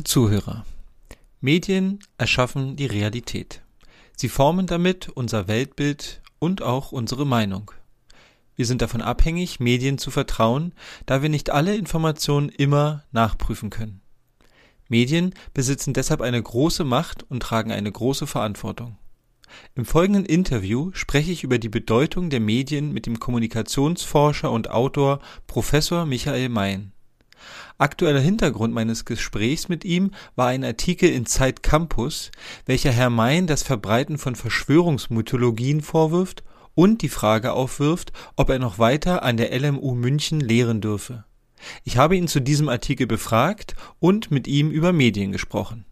Werte Zuhörer, Medien erschaffen die Realität. Sie formen damit unser Weltbild und auch unsere Meinung. Wir sind davon abhängig, Medien zu vertrauen, da wir nicht alle Informationen immer nachprüfen können. Medien besitzen deshalb eine große Macht und tragen eine große Verantwortung. Im folgenden Interview spreche ich über die Bedeutung der Medien mit dem Kommunikationsforscher und Autor Professor Michael Mayen. Aktueller Hintergrund meines Gesprächs mit ihm war ein Artikel in Zeit Campus, welcher Herr Mayen das Verbreiten von Verschwörungsmythologien vorwirft und die Frage aufwirft, ob er noch weiter an der LMU München lehren dürfe. Ich habe ihn zu diesem Artikel befragt und mit ihm über Medien gesprochen.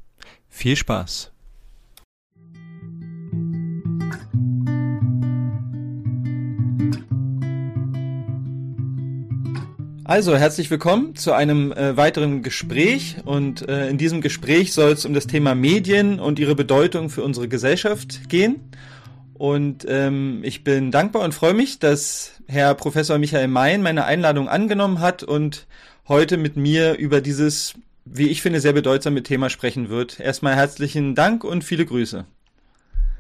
Viel Spaß! Also, herzlich willkommen zu einem äh, weiteren Gespräch. Und äh, in diesem Gespräch soll es um das Thema Medien und ihre Bedeutung für unsere Gesellschaft gehen. Und ähm, ich bin dankbar und freue mich, dass Herr Professor Michael Mayen meine Einladung angenommen hat und heute mit mir über dieses, wie ich finde, sehr bedeutsame Thema sprechen wird. Erstmal herzlichen Dank und viele Grüße.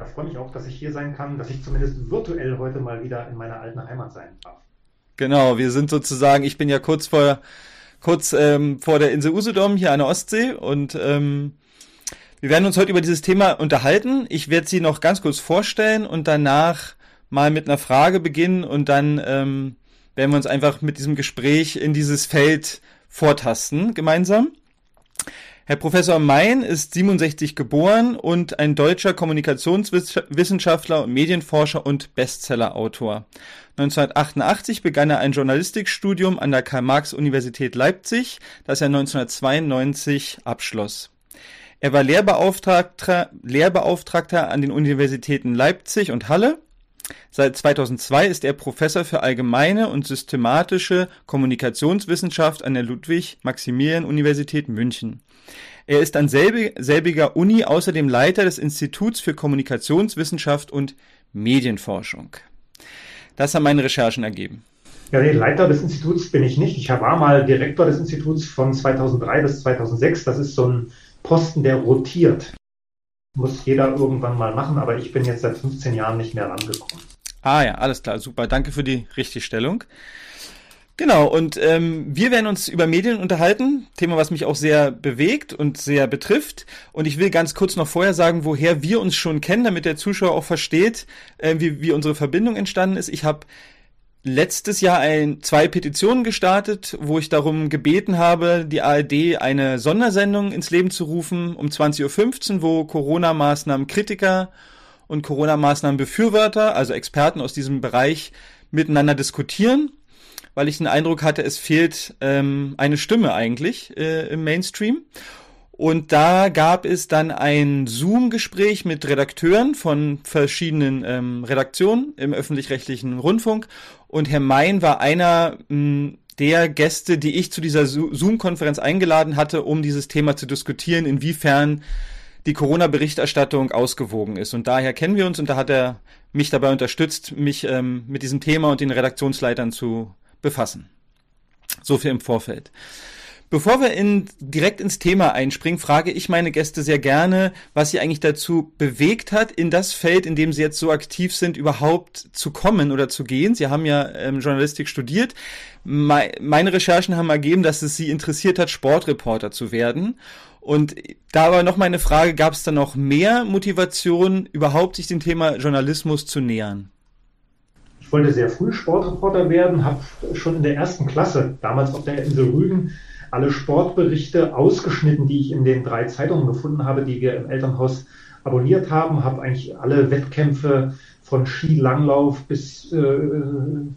Ich freue mich auch, dass ich hier sein kann, dass ich zumindest virtuell heute mal wieder in meiner alten Heimat sein darf. Genau, wir sind sozusagen, ich bin ja kurz vor, kurz ähm, vor der Insel Usedom hier an der Ostsee und ähm, wir werden uns heute über dieses Thema unterhalten. Ich werde sie noch ganz kurz vorstellen und danach mal mit einer Frage beginnen und dann ähm, werden wir uns einfach mit diesem Gespräch in dieses Feld vortasten gemeinsam. Herr Professor Mein ist 67 geboren und ein deutscher Kommunikationswissenschaftler und Medienforscher und Bestsellerautor. 1988 begann er ein Journalistikstudium an der Karl-Marx-Universität Leipzig, das er 1992 abschloss. Er war Lehrbeauftragter, Lehrbeauftragter an den Universitäten Leipzig und Halle. Seit 2002 ist er Professor für allgemeine und systematische Kommunikationswissenschaft an der Ludwig-Maximilian-Universität München. Er ist an selbiger Uni außerdem Leiter des Instituts für Kommunikationswissenschaft und Medienforschung. Das haben meine Recherchen ergeben. Ja, nee, Leiter des Instituts bin ich nicht. Ich war mal Direktor des Instituts von 2003 bis 2006. Das ist so ein Posten, der rotiert. Muss jeder irgendwann mal machen, aber ich bin jetzt seit 15 Jahren nicht mehr rangekommen. Ah ja, alles klar, super. Danke für die Richtigstellung. Genau, und ähm, wir werden uns über Medien unterhalten, Thema, was mich auch sehr bewegt und sehr betrifft. Und ich will ganz kurz noch vorher sagen, woher wir uns schon kennen, damit der Zuschauer auch versteht, äh, wie, wie unsere Verbindung entstanden ist. Ich habe letztes Jahr ein, zwei Petitionen gestartet, wo ich darum gebeten habe, die ARD eine Sondersendung ins Leben zu rufen um 20.15 Uhr, wo Corona-Maßnahmen Kritiker und Corona-Maßnahmen Befürworter, also Experten aus diesem Bereich, miteinander diskutieren weil ich den Eindruck hatte, es fehlt ähm, eine Stimme eigentlich äh, im Mainstream. Und da gab es dann ein Zoom-Gespräch mit Redakteuren von verschiedenen ähm, Redaktionen im öffentlich-rechtlichen Rundfunk. Und Herr Mein war einer mh, der Gäste, die ich zu dieser Zoom-Konferenz eingeladen hatte, um dieses Thema zu diskutieren, inwiefern die Corona-Berichterstattung ausgewogen ist. Und daher kennen wir uns und da hat er mich dabei unterstützt, mich ähm, mit diesem Thema und den Redaktionsleitern zu befassen. So viel im Vorfeld. Bevor wir in, direkt ins Thema einspringen, frage ich meine Gäste sehr gerne, was sie eigentlich dazu bewegt hat, in das Feld, in dem sie jetzt so aktiv sind, überhaupt zu kommen oder zu gehen. Sie haben ja ähm, Journalistik studiert. Me meine Recherchen haben ergeben, dass es sie interessiert hat, Sportreporter zu werden. Und da war noch meine Frage, gab es da noch mehr Motivation, überhaupt sich dem Thema Journalismus zu nähern? Ich wollte sehr früh Sportreporter werden, habe schon in der ersten Klasse, damals auf der Insel Rügen, alle Sportberichte ausgeschnitten, die ich in den drei Zeitungen gefunden habe, die wir im Elternhaus abonniert haben, habe eigentlich alle Wettkämpfe von Skilanglauf bis, äh,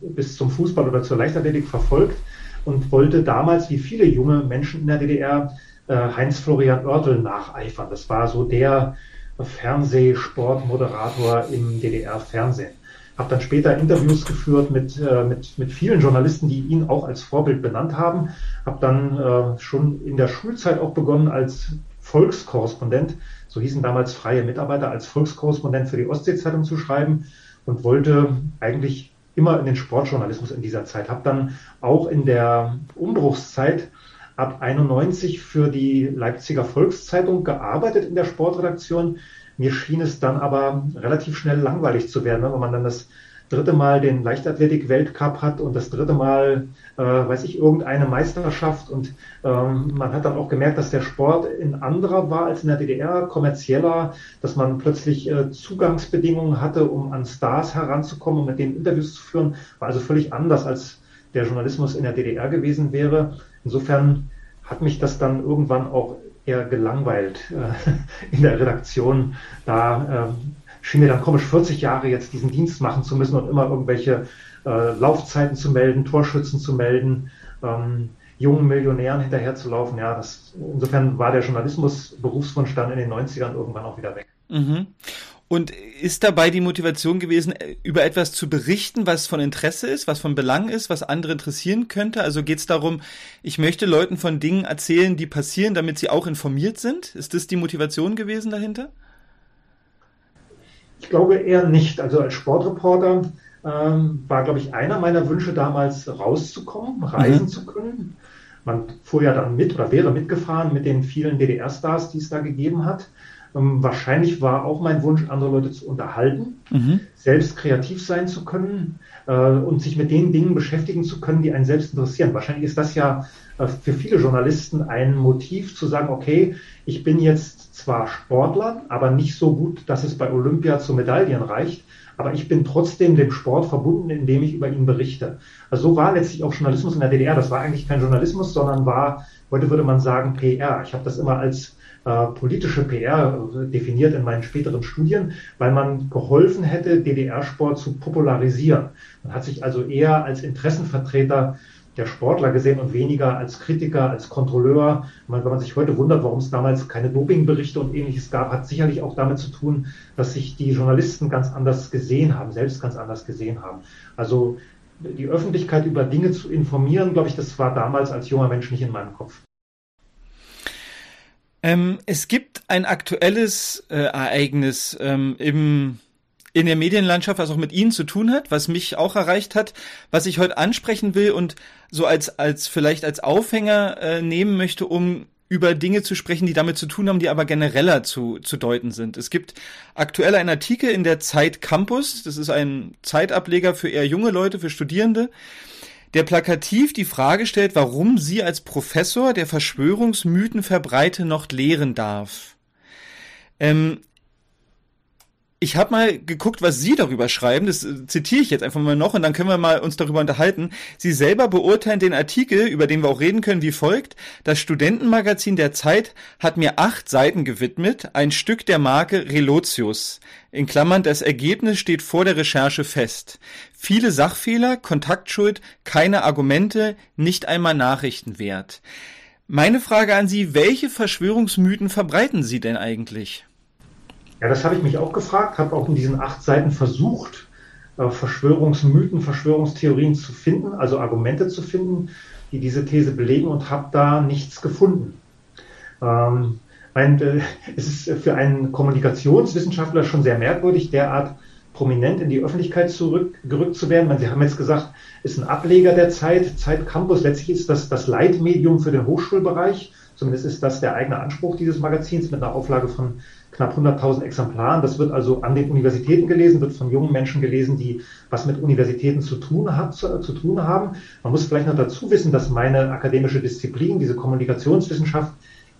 bis zum Fußball oder zur Leichtathletik verfolgt und wollte damals, wie viele junge Menschen in der DDR, äh, Heinz-Florian Oertel nacheifern. Das war so der Fernsehsportmoderator im DDR-Fernsehen habe dann später Interviews geführt mit, äh, mit, mit vielen Journalisten, die ihn auch als Vorbild benannt haben. Habe dann äh, schon in der Schulzeit auch begonnen als Volkskorrespondent, so hießen damals freie Mitarbeiter, als Volkskorrespondent für die Ostsee-Zeitung zu schreiben und wollte eigentlich immer in den Sportjournalismus in dieser Zeit. Habe dann auch in der Umbruchszeit ab 91 für die Leipziger Volkszeitung gearbeitet in der Sportredaktion. Mir schien es dann aber relativ schnell langweilig zu werden, wenn man dann das dritte Mal den Leichtathletik-Weltcup hat und das dritte Mal, äh, weiß ich, irgendeine Meisterschaft. Und ähm, man hat dann auch gemerkt, dass der Sport in anderer war als in der DDR, kommerzieller, dass man plötzlich äh, Zugangsbedingungen hatte, um an Stars heranzukommen und mit denen Interviews zu führen. War also völlig anders, als der Journalismus in der DDR gewesen wäre. Insofern hat mich das dann irgendwann auch eher gelangweilt äh, in der Redaktion, da ähm, schien mir dann komisch, 40 Jahre jetzt diesen Dienst machen zu müssen und immer irgendwelche äh, Laufzeiten zu melden, Torschützen zu melden, ähm, jungen Millionären hinterherzulaufen. Ja, das, insofern war der Journalismus Berufswunsch dann in den 90ern irgendwann auch wieder weg. Mhm. Und ist dabei die Motivation gewesen, über etwas zu berichten, was von Interesse ist, was von Belang ist, was andere interessieren könnte? Also geht es darum, ich möchte Leuten von Dingen erzählen, die passieren, damit sie auch informiert sind? Ist das die Motivation gewesen dahinter? Ich glaube eher nicht. Also als Sportreporter ähm, war, glaube ich, einer meiner Wünsche damals rauszukommen, reisen mhm. zu können. Man fuhr ja dann mit oder wäre mitgefahren mit den vielen DDR-Stars, die es da gegeben hat. Ähm, wahrscheinlich war auch mein Wunsch, andere Leute zu unterhalten, mhm. selbst kreativ sein zu können äh, und sich mit den Dingen beschäftigen zu können, die einen selbst interessieren. Wahrscheinlich ist das ja äh, für viele Journalisten ein Motiv zu sagen, okay, ich bin jetzt zwar Sportler, aber nicht so gut, dass es bei Olympia zu Medaillen reicht, aber ich bin trotzdem dem Sport verbunden, indem ich über ihn berichte. Also so war letztlich auch Journalismus in der DDR. Das war eigentlich kein Journalismus, sondern war, heute würde man sagen, PR. Ich habe das immer als äh, politische PR definiert in meinen späteren Studien, weil man geholfen hätte, DDR-Sport zu popularisieren. Man hat sich also eher als Interessenvertreter der Sportler gesehen und weniger als Kritiker, als Kontrolleur. Wenn man sich heute wundert, warum es damals keine Dopingberichte und ähnliches gab, hat sicherlich auch damit zu tun, dass sich die Journalisten ganz anders gesehen haben, selbst ganz anders gesehen haben. Also die Öffentlichkeit über Dinge zu informieren, glaube ich, das war damals als junger Mensch nicht in meinem Kopf. Ähm, es gibt ein aktuelles äh, Ereignis ähm, im in der Medienlandschaft, was auch mit Ihnen zu tun hat, was mich auch erreicht hat, was ich heute ansprechen will und so als, als vielleicht als Aufhänger äh, nehmen möchte, um über Dinge zu sprechen, die damit zu tun haben, die aber genereller zu, zu deuten sind. Es gibt aktuell einen Artikel in der Zeit Campus, das ist ein Zeitableger für eher junge Leute, für Studierende, der plakativ die Frage stellt, warum sie als Professor der Verschwörungsmythen verbreite noch lehren darf. Ähm, ich habe mal geguckt, was Sie darüber schreiben. Das äh, zitiere ich jetzt einfach mal noch und dann können wir mal uns darüber unterhalten. Sie selber beurteilen den Artikel, über den wir auch reden können, wie folgt. Das Studentenmagazin der Zeit hat mir acht Seiten gewidmet, ein Stück der Marke Relotius. In Klammern, das Ergebnis steht vor der Recherche fest. Viele Sachfehler, Kontaktschuld, keine Argumente, nicht einmal Nachrichten wert. Meine Frage an Sie, welche Verschwörungsmythen verbreiten Sie denn eigentlich? Ja, das habe ich mich auch gefragt, habe auch in diesen acht Seiten versucht, äh, Verschwörungsmythen, Verschwörungstheorien zu finden, also Argumente zu finden, die diese These belegen und habe da nichts gefunden. Ähm, mein, äh, es ist für einen Kommunikationswissenschaftler schon sehr merkwürdig, derart prominent in die Öffentlichkeit zurückgerückt zu werden. Sie haben jetzt gesagt, ist ein Ableger der Zeit, Zeit Campus. Letztlich ist das das Leitmedium für den Hochschulbereich. Zumindest ist das der eigene Anspruch dieses Magazins mit einer Auflage von knapp 100.000 Exemplaren. Das wird also an den Universitäten gelesen, wird von jungen Menschen gelesen, die was mit Universitäten zu tun, hat, zu, zu tun haben. Man muss vielleicht noch dazu wissen, dass meine akademische Disziplin, diese Kommunikationswissenschaft,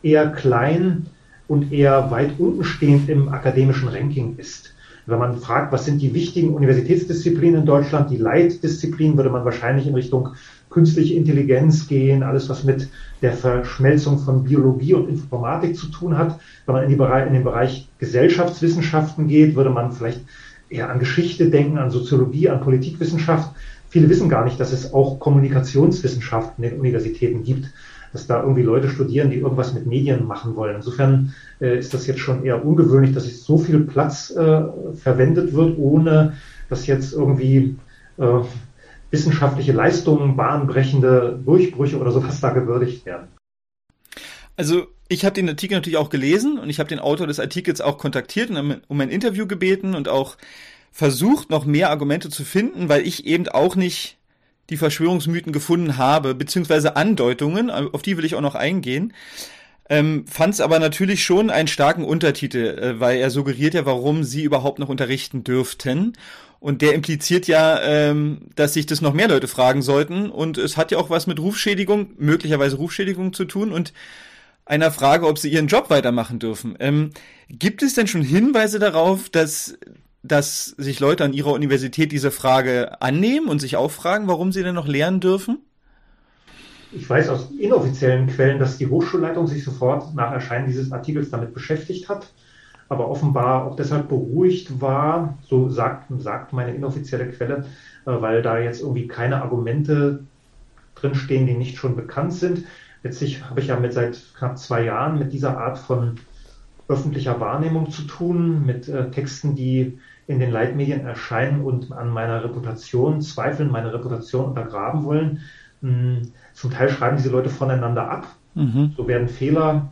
eher klein und eher weit unten stehend im akademischen Ranking ist. Wenn man fragt, was sind die wichtigen Universitätsdisziplinen in Deutschland, die Leitdisziplinen, würde man wahrscheinlich in Richtung künstliche Intelligenz gehen, alles was mit der Verschmelzung von Biologie und Informatik zu tun hat. Wenn man in, Bereich, in den Bereich Gesellschaftswissenschaften geht, würde man vielleicht eher an Geschichte denken, an Soziologie, an Politikwissenschaft. Viele wissen gar nicht, dass es auch Kommunikationswissenschaften in den Universitäten gibt, dass da irgendwie Leute studieren, die irgendwas mit Medien machen wollen. Insofern äh, ist das jetzt schon eher ungewöhnlich, dass so viel Platz äh, verwendet wird, ohne dass jetzt irgendwie äh, wissenschaftliche Leistungen, bahnbrechende Durchbrüche oder sowas da gewürdigt werden. Also ich habe den Artikel natürlich auch gelesen und ich habe den Autor des Artikels auch kontaktiert und um ein Interview gebeten und auch versucht, noch mehr Argumente zu finden, weil ich eben auch nicht die Verschwörungsmythen gefunden habe, beziehungsweise Andeutungen, auf die will ich auch noch eingehen. Ähm, Fand es aber natürlich schon einen starken Untertitel, äh, weil er suggeriert ja, warum sie überhaupt noch unterrichten dürften. Und der impliziert ja, ähm, dass sich das noch mehr Leute fragen sollten. Und es hat ja auch was mit Rufschädigung, möglicherweise Rufschädigung zu tun und einer Frage, ob sie ihren Job weitermachen dürfen. Ähm, gibt es denn schon Hinweise darauf, dass, dass sich Leute an ihrer Universität diese Frage annehmen und sich auch fragen, warum sie denn noch lernen dürfen? Ich weiß aus inoffiziellen Quellen, dass die Hochschulleitung sich sofort nach Erscheinen dieses Artikels damit beschäftigt hat aber offenbar auch deshalb beruhigt war, so sagt, sagt meine inoffizielle Quelle, äh, weil da jetzt irgendwie keine Argumente drinstehen, die nicht schon bekannt sind. Letztlich habe ich ja mit seit knapp zwei Jahren mit dieser Art von öffentlicher Wahrnehmung zu tun, mit äh, Texten, die in den Leitmedien erscheinen und an meiner Reputation zweifeln, meine Reputation untergraben wollen. Hm, zum Teil schreiben diese Leute voneinander ab. Mhm. So werden Fehler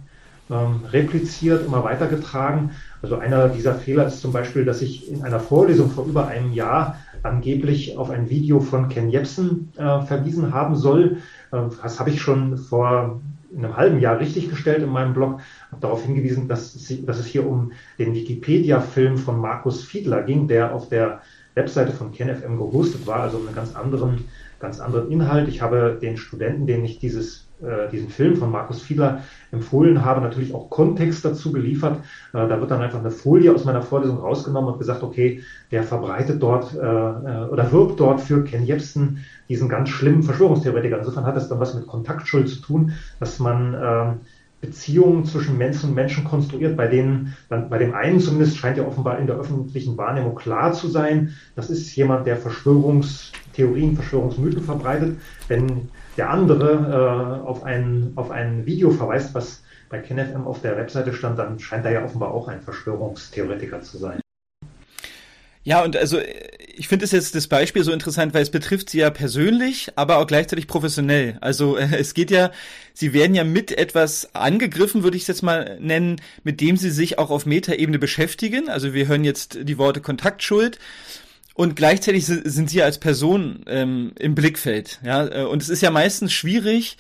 ähm, repliziert, immer weitergetragen. Also einer dieser Fehler ist zum Beispiel, dass ich in einer Vorlesung vor über einem Jahr angeblich auf ein Video von Ken Jebsen äh, verwiesen haben soll. Äh, das habe ich schon vor einem halben Jahr richtiggestellt in meinem Blog, darauf hingewiesen, dass, sie, dass es hier um den Wikipedia-Film von Markus Fiedler ging, der auf der Webseite von KenFM gehostet war, also um einen ganz anderen, ganz anderen Inhalt. Ich habe den Studenten, denen ich dieses äh, diesen Film von Markus Fiedler empfohlen habe, natürlich auch Kontext dazu geliefert. Äh, da wird dann einfach eine Folie aus meiner Vorlesung rausgenommen und gesagt, okay, der verbreitet dort äh, äh, oder wirbt dort für Ken Jebsen, diesen ganz schlimmen Verschwörungstheoretiker. Insofern hat es dann was mit Kontaktschuld zu tun, dass man äh, Beziehungen zwischen Menschen und Menschen konstruiert, bei denen, bei dem einen zumindest scheint ja offenbar in der öffentlichen Wahrnehmung klar zu sein, das ist jemand, der Verschwörungstheorien, Verschwörungsmythen verbreitet. Wenn der andere äh, auf, ein, auf ein Video verweist, was bei KenFM auf der Webseite stand, dann scheint er ja offenbar auch ein Verschwörungstheoretiker zu sein. Ja, und also ich finde es jetzt das Beispiel so interessant, weil es betrifft sie ja persönlich, aber auch gleichzeitig professionell. Also es geht ja, sie werden ja mit etwas angegriffen, würde ich es jetzt mal nennen, mit dem sie sich auch auf Metaebene beschäftigen. Also wir hören jetzt die Worte Kontaktschuld. Und gleichzeitig sind sie ja als Person ähm, im Blickfeld. Ja? Äh, und es ist ja meistens schwierig,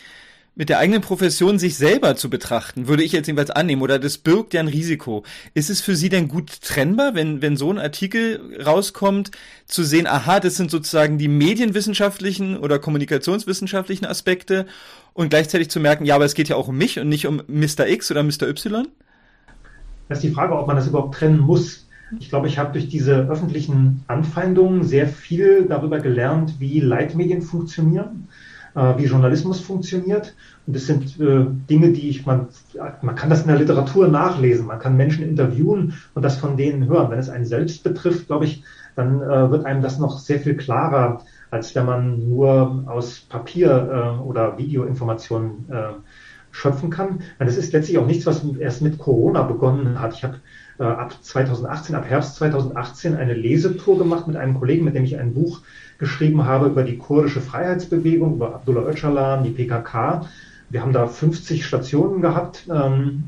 mit der eigenen Profession sich selber zu betrachten, würde ich jetzt jedenfalls annehmen, oder das birgt ja ein Risiko. Ist es für Sie denn gut trennbar, wenn, wenn so ein Artikel rauskommt, zu sehen, aha, das sind sozusagen die medienwissenschaftlichen oder kommunikationswissenschaftlichen Aspekte und gleichzeitig zu merken, ja, aber es geht ja auch um mich und nicht um Mr. X oder Mr. Y? Das ist die Frage, ob man das überhaupt trennen muss. Ich glaube, ich habe durch diese öffentlichen Anfeindungen sehr viel darüber gelernt, wie Leitmedien funktionieren äh, wie Journalismus funktioniert. Und das sind äh, Dinge, die ich, man, man kann das in der Literatur nachlesen, man kann Menschen interviewen und das von denen hören. Wenn es einen selbst betrifft, glaube ich, dann äh, wird einem das noch sehr viel klarer, als wenn man nur aus Papier äh, oder Videoinformationen äh, schöpfen kann. Das ist letztlich auch nichts, was erst mit Corona begonnen hat. Ich habe äh, ab 2018, ab Herbst 2018 eine Lesetour gemacht mit einem Kollegen, mit dem ich ein Buch geschrieben habe über die kurdische Freiheitsbewegung, über Abdullah Öcalan, die PKK. Wir haben da 50 Stationen gehabt, ähm,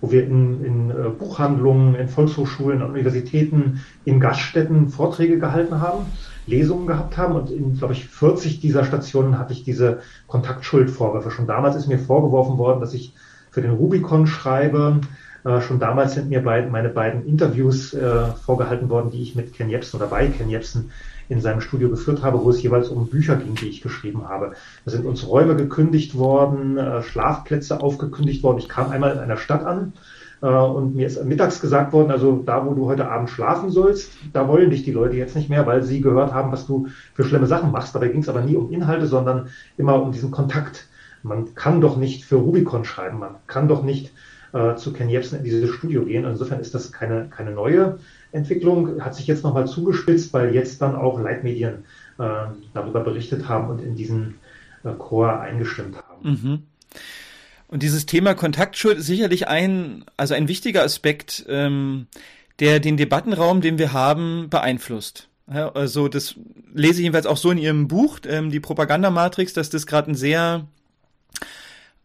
wo wir in, in äh, Buchhandlungen, in Volkshochschulen, an Universitäten, in Gaststätten Vorträge gehalten haben, Lesungen gehabt haben und in, glaube ich, 40 dieser Stationen hatte ich diese Kontaktschuldvorwürfe. Schon damals ist mir vorgeworfen worden, dass ich für den Rubicon schreibe. Äh, schon damals sind mir beid, meine beiden Interviews äh, vorgehalten worden, die ich mit Ken Jebsen oder bei Ken Jebsen in seinem Studio geführt habe, wo es jeweils um Bücher ging, die ich geschrieben habe. Da sind uns Räume gekündigt worden, äh, Schlafplätze aufgekündigt worden. Ich kam einmal in einer Stadt an äh, und mir ist mittags gesagt worden, also da, wo du heute Abend schlafen sollst, da wollen dich die Leute jetzt nicht mehr, weil sie gehört haben, was du für schlimme Sachen machst. Dabei ging es aber nie um Inhalte, sondern immer um diesen Kontakt. Man kann doch nicht für Rubicon schreiben, man kann doch nicht äh, zu Ken Jebsen in dieses Studio gehen. Insofern ist das keine, keine neue Entwicklung hat sich jetzt nochmal zugespitzt, weil jetzt dann auch Leitmedien äh, darüber berichtet haben und in diesen äh, Chor eingestimmt haben. Mhm. Und dieses Thema Kontaktschuld ist sicherlich ein, also ein wichtiger Aspekt, ähm, der den Debattenraum, den wir haben, beeinflusst. Ja, also das lese ich jedenfalls auch so in Ihrem Buch, ähm, die Propagandamatrix, dass das gerade ein sehr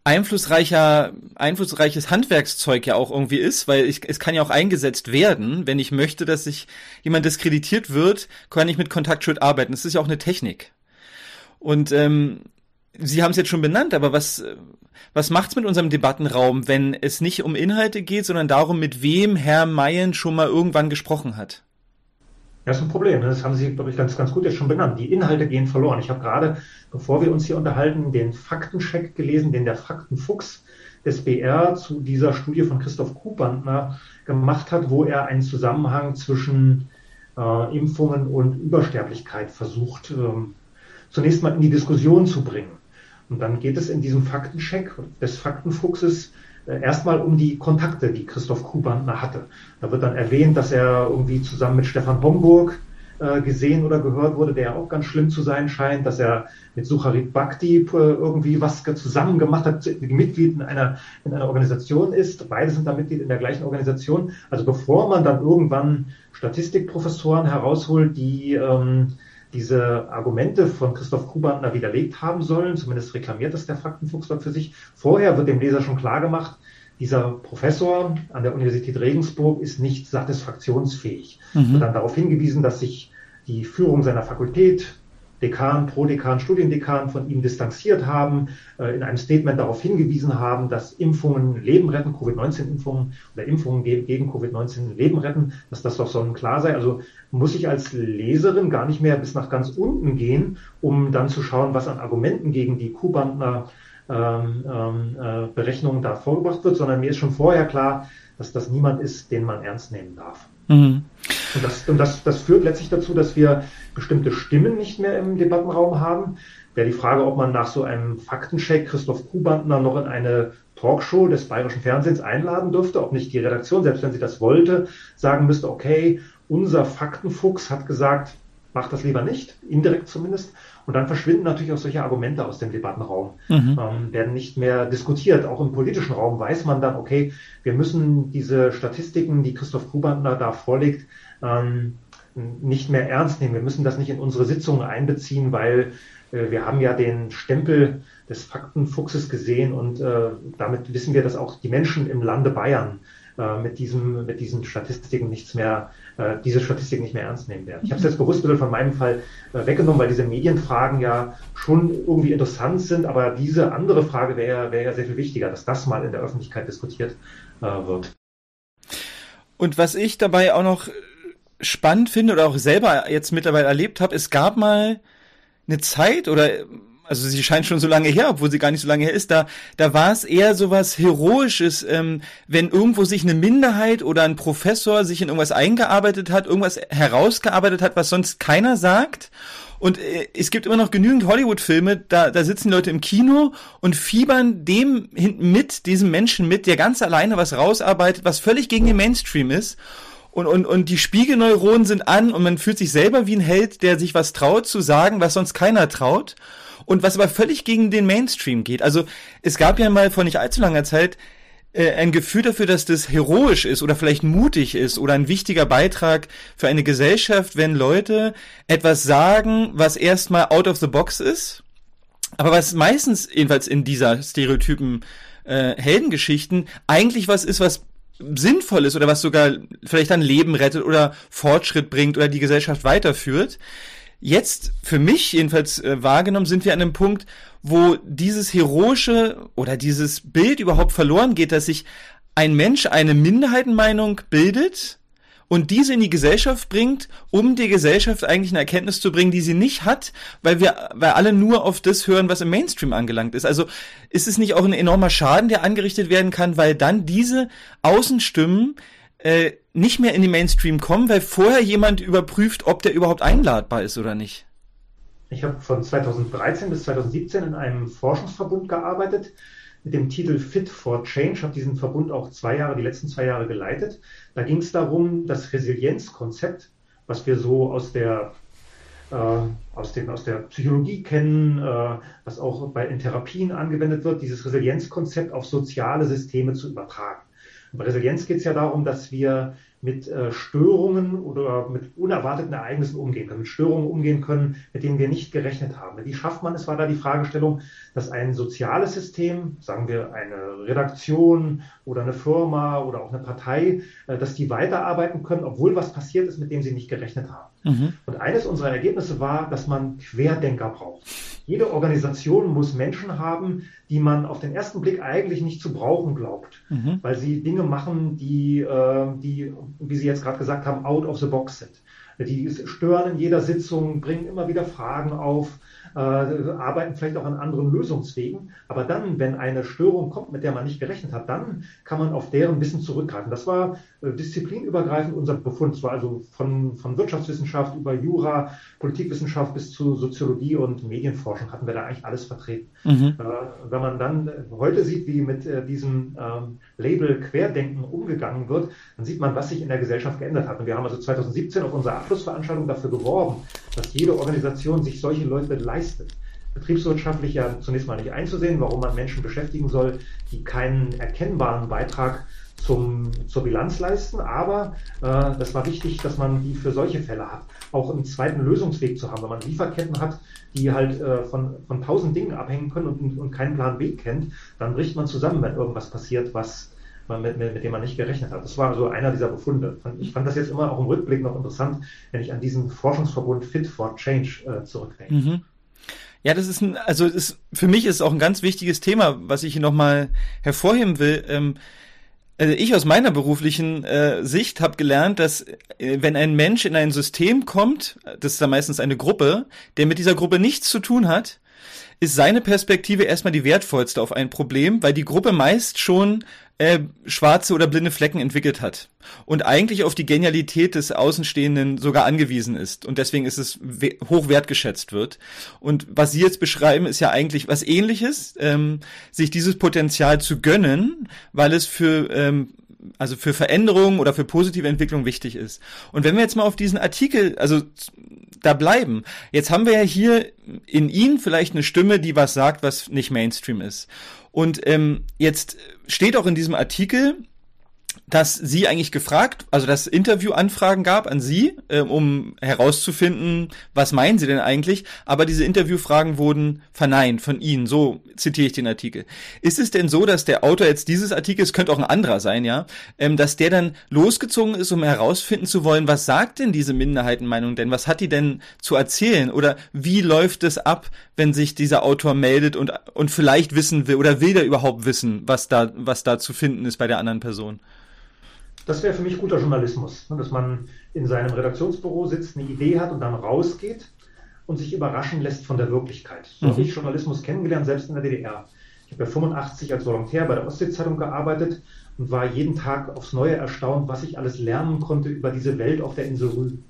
einflussreicher, einflussreiches Handwerkszeug ja auch irgendwie ist, weil ich, es kann ja auch eingesetzt werden, wenn ich möchte, dass sich jemand diskreditiert wird, kann ich mit Kontaktschuld arbeiten. Das ist ja auch eine Technik. Und ähm, Sie haben es jetzt schon benannt, aber was, was macht's mit unserem Debattenraum, wenn es nicht um Inhalte geht, sondern darum, mit wem Herr Mayen schon mal irgendwann gesprochen hat? Das ist ein Problem. Das haben Sie, glaube ich, ganz, ganz gut jetzt schon benannt. Die Inhalte gehen verloren. Ich habe gerade, bevor wir uns hier unterhalten, den Faktencheck gelesen, den der Faktenfuchs des BR zu dieser Studie von Christoph Kuhbandner gemacht hat, wo er einen Zusammenhang zwischen äh, Impfungen und Übersterblichkeit versucht, ähm, zunächst mal in die Diskussion zu bringen. Und dann geht es in diesem Faktencheck des Faktenfuchses erstmal um die Kontakte, die Christoph Kuhbandner hatte. Da wird dann erwähnt, dass er irgendwie zusammen mit Stefan Homburg äh, gesehen oder gehört wurde, der auch ganz schlimm zu sein scheint, dass er mit Sucharit Bhakti äh, irgendwie was zusammen gemacht hat, Mitglied in einer, in einer Organisation ist. Beide sind da Mitglied in der gleichen Organisation. Also bevor man dann irgendwann Statistikprofessoren herausholt, die ähm, diese Argumente von Christoph Kubantner widerlegt haben sollen. Zumindest reklamiert das der Faktenfuchs dort für sich. Vorher wird dem Leser schon klar gemacht, dieser Professor an der Universität Regensburg ist nicht satisfaktionsfähig. Mhm. Wird dann darauf hingewiesen, dass sich die Führung seiner Fakultät Dekan, Prodekan, Studiendekan von ihm distanziert haben, äh, in einem Statement darauf hingewiesen haben, dass Impfungen Leben retten, Covid-19-Impfungen oder Impfungen gegen Covid-19 Leben retten, dass das doch sonnenklar sei. Also muss ich als Leserin gar nicht mehr bis nach ganz unten gehen, um dann zu schauen, was an Argumenten gegen die Kuhbandner ähm, ähm, äh, Berechnungen da vorgebracht wird, sondern mir ist schon vorher klar, dass das niemand ist, den man ernst nehmen darf. Mhm. Und, das, und das, das führt letztlich dazu, dass wir bestimmte Stimmen nicht mehr im Debattenraum haben. Wäre die Frage, ob man nach so einem Faktencheck Christoph Kuhbandner noch in eine Talkshow des bayerischen Fernsehens einladen dürfte, ob nicht die Redaktion, selbst wenn sie das wollte, sagen müsste, okay, unser Faktenfuchs hat gesagt, macht das lieber nicht, indirekt zumindest. Und dann verschwinden natürlich auch solche Argumente aus dem Debattenraum, mhm. ähm, werden nicht mehr diskutiert. Auch im politischen Raum weiß man dann, okay, wir müssen diese Statistiken, die Christoph Kubantner da vorlegt, ähm, nicht mehr ernst nehmen. Wir müssen das nicht in unsere Sitzungen einbeziehen, weil äh, wir haben ja den Stempel des Faktenfuchses gesehen und äh, damit wissen wir, dass auch die Menschen im Lande Bayern äh, mit, diesem, mit diesen Statistiken nichts mehr, äh, diese Statistiken nicht mehr ernst nehmen werden. Ich habe es jetzt bewusst von meinem Fall äh, weggenommen, weil diese Medienfragen ja schon irgendwie interessant sind, aber diese andere Frage wäre wär ja sehr viel wichtiger, dass das mal in der Öffentlichkeit diskutiert äh, wird. Und was ich dabei auch noch spannend finde oder auch selber jetzt mittlerweile erlebt habe, es gab mal eine Zeit oder also sie scheint schon so lange her, obwohl sie gar nicht so lange her ist, da, da war es eher so was Heroisches, ähm, wenn irgendwo sich eine Minderheit oder ein Professor sich in irgendwas eingearbeitet hat, irgendwas herausgearbeitet hat, was sonst keiner sagt. Und äh, es gibt immer noch genügend Hollywood-Filme, da, da sitzen Leute im Kino und fiebern dem mit, diesem Menschen mit, der ganz alleine was rausarbeitet, was völlig gegen den Mainstream ist und, und, und die Spiegelneuronen sind an und man fühlt sich selber wie ein Held, der sich was traut zu sagen, was sonst keiner traut. Und was aber völlig gegen den Mainstream geht. Also es gab ja mal vor nicht allzu langer Zeit äh, ein Gefühl dafür, dass das heroisch ist oder vielleicht mutig ist oder ein wichtiger Beitrag für eine Gesellschaft, wenn Leute etwas sagen, was erstmal out of the box ist, aber was meistens, jedenfalls in dieser Stereotypen äh, Heldengeschichten, eigentlich was ist, was sinnvoll ist oder was sogar vielleicht ein Leben rettet oder Fortschritt bringt oder die Gesellschaft weiterführt. Jetzt, für mich jedenfalls äh, wahrgenommen, sind wir an einem Punkt, wo dieses heroische oder dieses Bild überhaupt verloren geht, dass sich ein Mensch eine Minderheitenmeinung bildet und diese in die Gesellschaft bringt, um der Gesellschaft eigentlich eine Erkenntnis zu bringen, die sie nicht hat, weil wir, weil alle nur auf das hören, was im Mainstream angelangt ist. Also ist es nicht auch ein enormer Schaden, der angerichtet werden kann, weil dann diese Außenstimmen äh, nicht mehr in den Mainstream kommen, weil vorher jemand überprüft, ob der überhaupt einladbar ist oder nicht. Ich habe von 2013 bis 2017 in einem Forschungsverbund gearbeitet, mit dem Titel Fit for Change, habe diesen Verbund auch zwei Jahre, die letzten zwei Jahre geleitet. Da ging es darum, das Resilienzkonzept, was wir so aus der äh, aus, den, aus der Psychologie kennen, äh, was auch bei, in Therapien angewendet wird, dieses Resilienzkonzept auf soziale Systeme zu übertragen. Bei Resilienz geht es ja darum, dass wir mit äh, Störungen oder mit unerwarteten Ereignissen umgehen können, mit Störungen umgehen können, mit denen wir nicht gerechnet haben. Wie schafft man es, war da die Fragestellung, dass ein soziales System, sagen wir eine Redaktion oder eine Firma oder auch eine Partei, äh, dass die weiterarbeiten können, obwohl was passiert ist, mit dem sie nicht gerechnet haben. Mhm. Und eines unserer Ergebnisse war, dass man Querdenker braucht. jede Organisation muss Menschen haben, die man auf den ersten Blick eigentlich nicht zu brauchen glaubt, mhm. weil sie Dinge machen, die, äh, die, wie Sie jetzt gerade gesagt haben, out of the box sind. Die stören in jeder Sitzung, bringen immer wieder Fragen auf, äh, arbeiten vielleicht auch an anderen Lösungswegen. Aber dann, wenn eine Störung kommt, mit der man nicht gerechnet hat, dann kann man auf deren Wissen zurückgreifen. Das war äh, disziplinübergreifend unser Befund. Es war also von, von Wirtschaftswissenschaft über Jura, Politikwissenschaft bis zu Soziologie und Medienforschung hatten wir da eigentlich alles vertreten. Mhm. Äh, wenn man dann heute sieht, wie mit äh, diesem ähm, Label Querdenken umgegangen wird, dann sieht man, was sich in der Gesellschaft geändert hat. Und wir haben also 2017 auf unserer Abschlussveranstaltung dafür geworben, dass jede Organisation sich solche Leute leistet. Betriebswirtschaftlich ja zunächst mal nicht einzusehen, warum man Menschen beschäftigen soll, die keinen erkennbaren Beitrag zum, zur Bilanz leisten. Aber äh, das war wichtig, dass man die für solche Fälle hat. Auch einen zweiten Lösungsweg zu haben, wenn man Lieferketten hat, die halt äh, von, von tausend Dingen abhängen können und, und keinen Plan B kennt, dann bricht man zusammen, wenn irgendwas passiert, was mit, mit, mit dem man nicht gerechnet hat. Das war so einer dieser Befunde. Ich fand das jetzt immer auch im Rückblick noch interessant, wenn ich an diesen Forschungsverbund Fit for Change äh, zurückdenke. Mhm. Ja, das ist ein, also ist, für mich ist auch ein ganz wichtiges Thema, was ich hier nochmal hervorheben will. Ähm, also ich aus meiner beruflichen äh, Sicht habe gelernt, dass äh, wenn ein Mensch in ein System kommt, das ist da meistens eine Gruppe, der mit dieser Gruppe nichts zu tun hat, ist seine Perspektive erstmal die wertvollste auf ein Problem, weil die Gruppe meist schon äh, schwarze oder blinde Flecken entwickelt hat und eigentlich auf die Genialität des Außenstehenden sogar angewiesen ist und deswegen ist es hoch wertgeschätzt wird. Und was Sie jetzt beschreiben, ist ja eigentlich was ähnliches, ähm, sich dieses Potenzial zu gönnen, weil es für ähm, also für Veränderungen oder für positive Entwicklung wichtig ist. Und wenn wir jetzt mal auf diesen Artikel, also da bleiben. Jetzt haben wir ja hier in Ihnen vielleicht eine Stimme, die was sagt, was nicht Mainstream ist. Und ähm, jetzt steht auch in diesem Artikel, dass sie eigentlich gefragt, also dass Interviewanfragen gab an sie, äh, um herauszufinden, was meinen sie denn eigentlich, aber diese Interviewfragen wurden verneint von ihnen, so zitiere ich den Artikel. Ist es denn so, dass der Autor jetzt dieses Artikels, könnte auch ein anderer sein, ja, ähm, dass der dann losgezogen ist, um herausfinden zu wollen, was sagt denn diese Minderheitenmeinung denn, was hat die denn zu erzählen oder wie läuft es ab, wenn sich dieser Autor meldet und, und vielleicht wissen will oder will der überhaupt wissen, was da, was da zu finden ist bei der anderen Person? Das wäre für mich guter Journalismus, ne, dass man in seinem Redaktionsbüro sitzt, eine Idee hat und dann rausgeht und sich überraschen lässt von der Wirklichkeit. So mhm. habe ich Journalismus kennengelernt, selbst in der DDR. Ich habe ja 85 als Volontär bei der Ostsee-Zeitung gearbeitet und war jeden Tag aufs Neue erstaunt, was ich alles lernen konnte über diese Welt auf der Insel Rügen.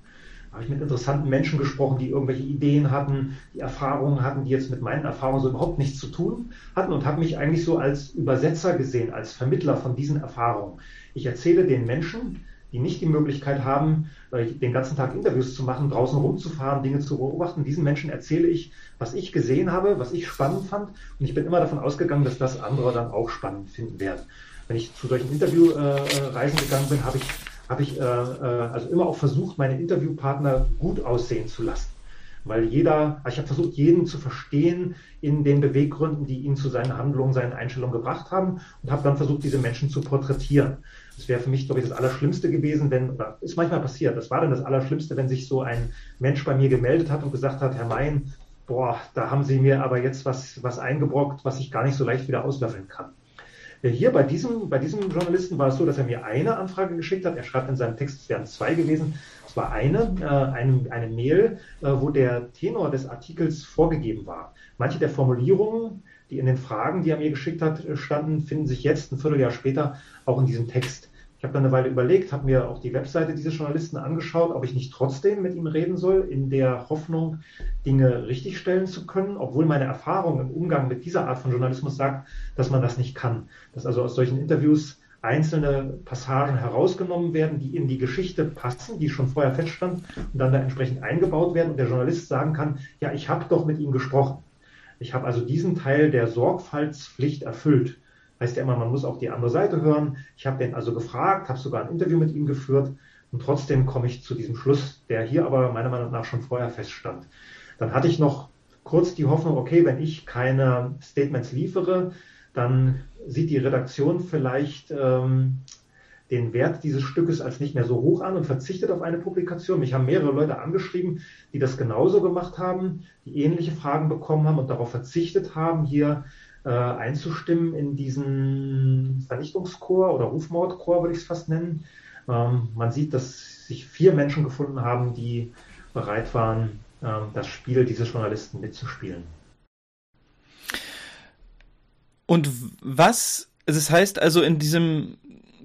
Da habe ich mit interessanten Menschen gesprochen, die irgendwelche Ideen hatten, die Erfahrungen hatten, die jetzt mit meinen Erfahrungen so überhaupt nichts zu tun hatten und habe mich eigentlich so als Übersetzer gesehen, als Vermittler von diesen Erfahrungen. Ich erzähle den Menschen, die nicht die Möglichkeit haben, den ganzen Tag Interviews zu machen, draußen rumzufahren, Dinge zu beobachten. Diesen Menschen erzähle ich, was ich gesehen habe, was ich spannend fand. Und ich bin immer davon ausgegangen, dass das andere dann auch spannend finden werden. Wenn ich zu solchen Interviewreisen gegangen bin, habe ich, habe ich äh, äh, also immer auch versucht, meine Interviewpartner gut aussehen zu lassen. Weil jeder, ich habe versucht, jeden zu verstehen in den Beweggründen, die ihn zu seinen Handlungen, seinen Einstellungen gebracht haben und habe dann versucht, diese Menschen zu porträtieren. Das wäre für mich, glaube ich, das Allerschlimmste gewesen, wenn, oder ist manchmal passiert, das war dann das Allerschlimmste, wenn sich so ein Mensch bei mir gemeldet hat und gesagt hat, Herr Mein, boah, da haben Sie mir aber jetzt was, was eingebrockt, was ich gar nicht so leicht wieder auslöffeln kann. Hier bei diesem, bei diesem Journalisten war es so, dass er mir eine Anfrage geschickt hat. Er schreibt in seinem Text, es wären zwei gewesen. War eine, äh, eine, eine Mail, äh, wo der Tenor des Artikels vorgegeben war. Manche der Formulierungen, die in den Fragen, die er mir geschickt hat, standen, finden sich jetzt ein Vierteljahr später auch in diesem Text. Ich habe dann eine Weile überlegt, habe mir auch die Webseite dieses Journalisten angeschaut, ob ich nicht trotzdem mit ihm reden soll, in der Hoffnung, Dinge richtigstellen zu können, obwohl meine Erfahrung im Umgang mit dieser Art von Journalismus sagt, dass man das nicht kann. Dass also aus solchen Interviews einzelne Passagen herausgenommen werden, die in die Geschichte passen, die schon vorher feststand und dann da entsprechend eingebaut werden und der Journalist sagen kann, ja, ich habe doch mit ihm gesprochen. Ich habe also diesen Teil der Sorgfaltspflicht erfüllt heißt ja immer, man muss auch die andere Seite hören. Ich habe den also gefragt, habe sogar ein Interview mit ihm geführt und trotzdem komme ich zu diesem Schluss, der hier aber meiner Meinung nach schon vorher feststand. Dann hatte ich noch kurz die Hoffnung, okay, wenn ich keine Statements liefere, dann sieht die Redaktion vielleicht ähm, den Wert dieses Stückes als nicht mehr so hoch an und verzichtet auf eine Publikation. Mich haben mehrere Leute angeschrieben, die das genauso gemacht haben, die ähnliche Fragen bekommen haben und darauf verzichtet haben, hier äh, einzustimmen in diesen Vernichtungschor oder Rufmordchor, würde ich es fast nennen. Ähm, man sieht, dass sich vier Menschen gefunden haben, die bereit waren, äh, das Spiel dieses Journalisten mitzuspielen. Und was, das heißt also in diesem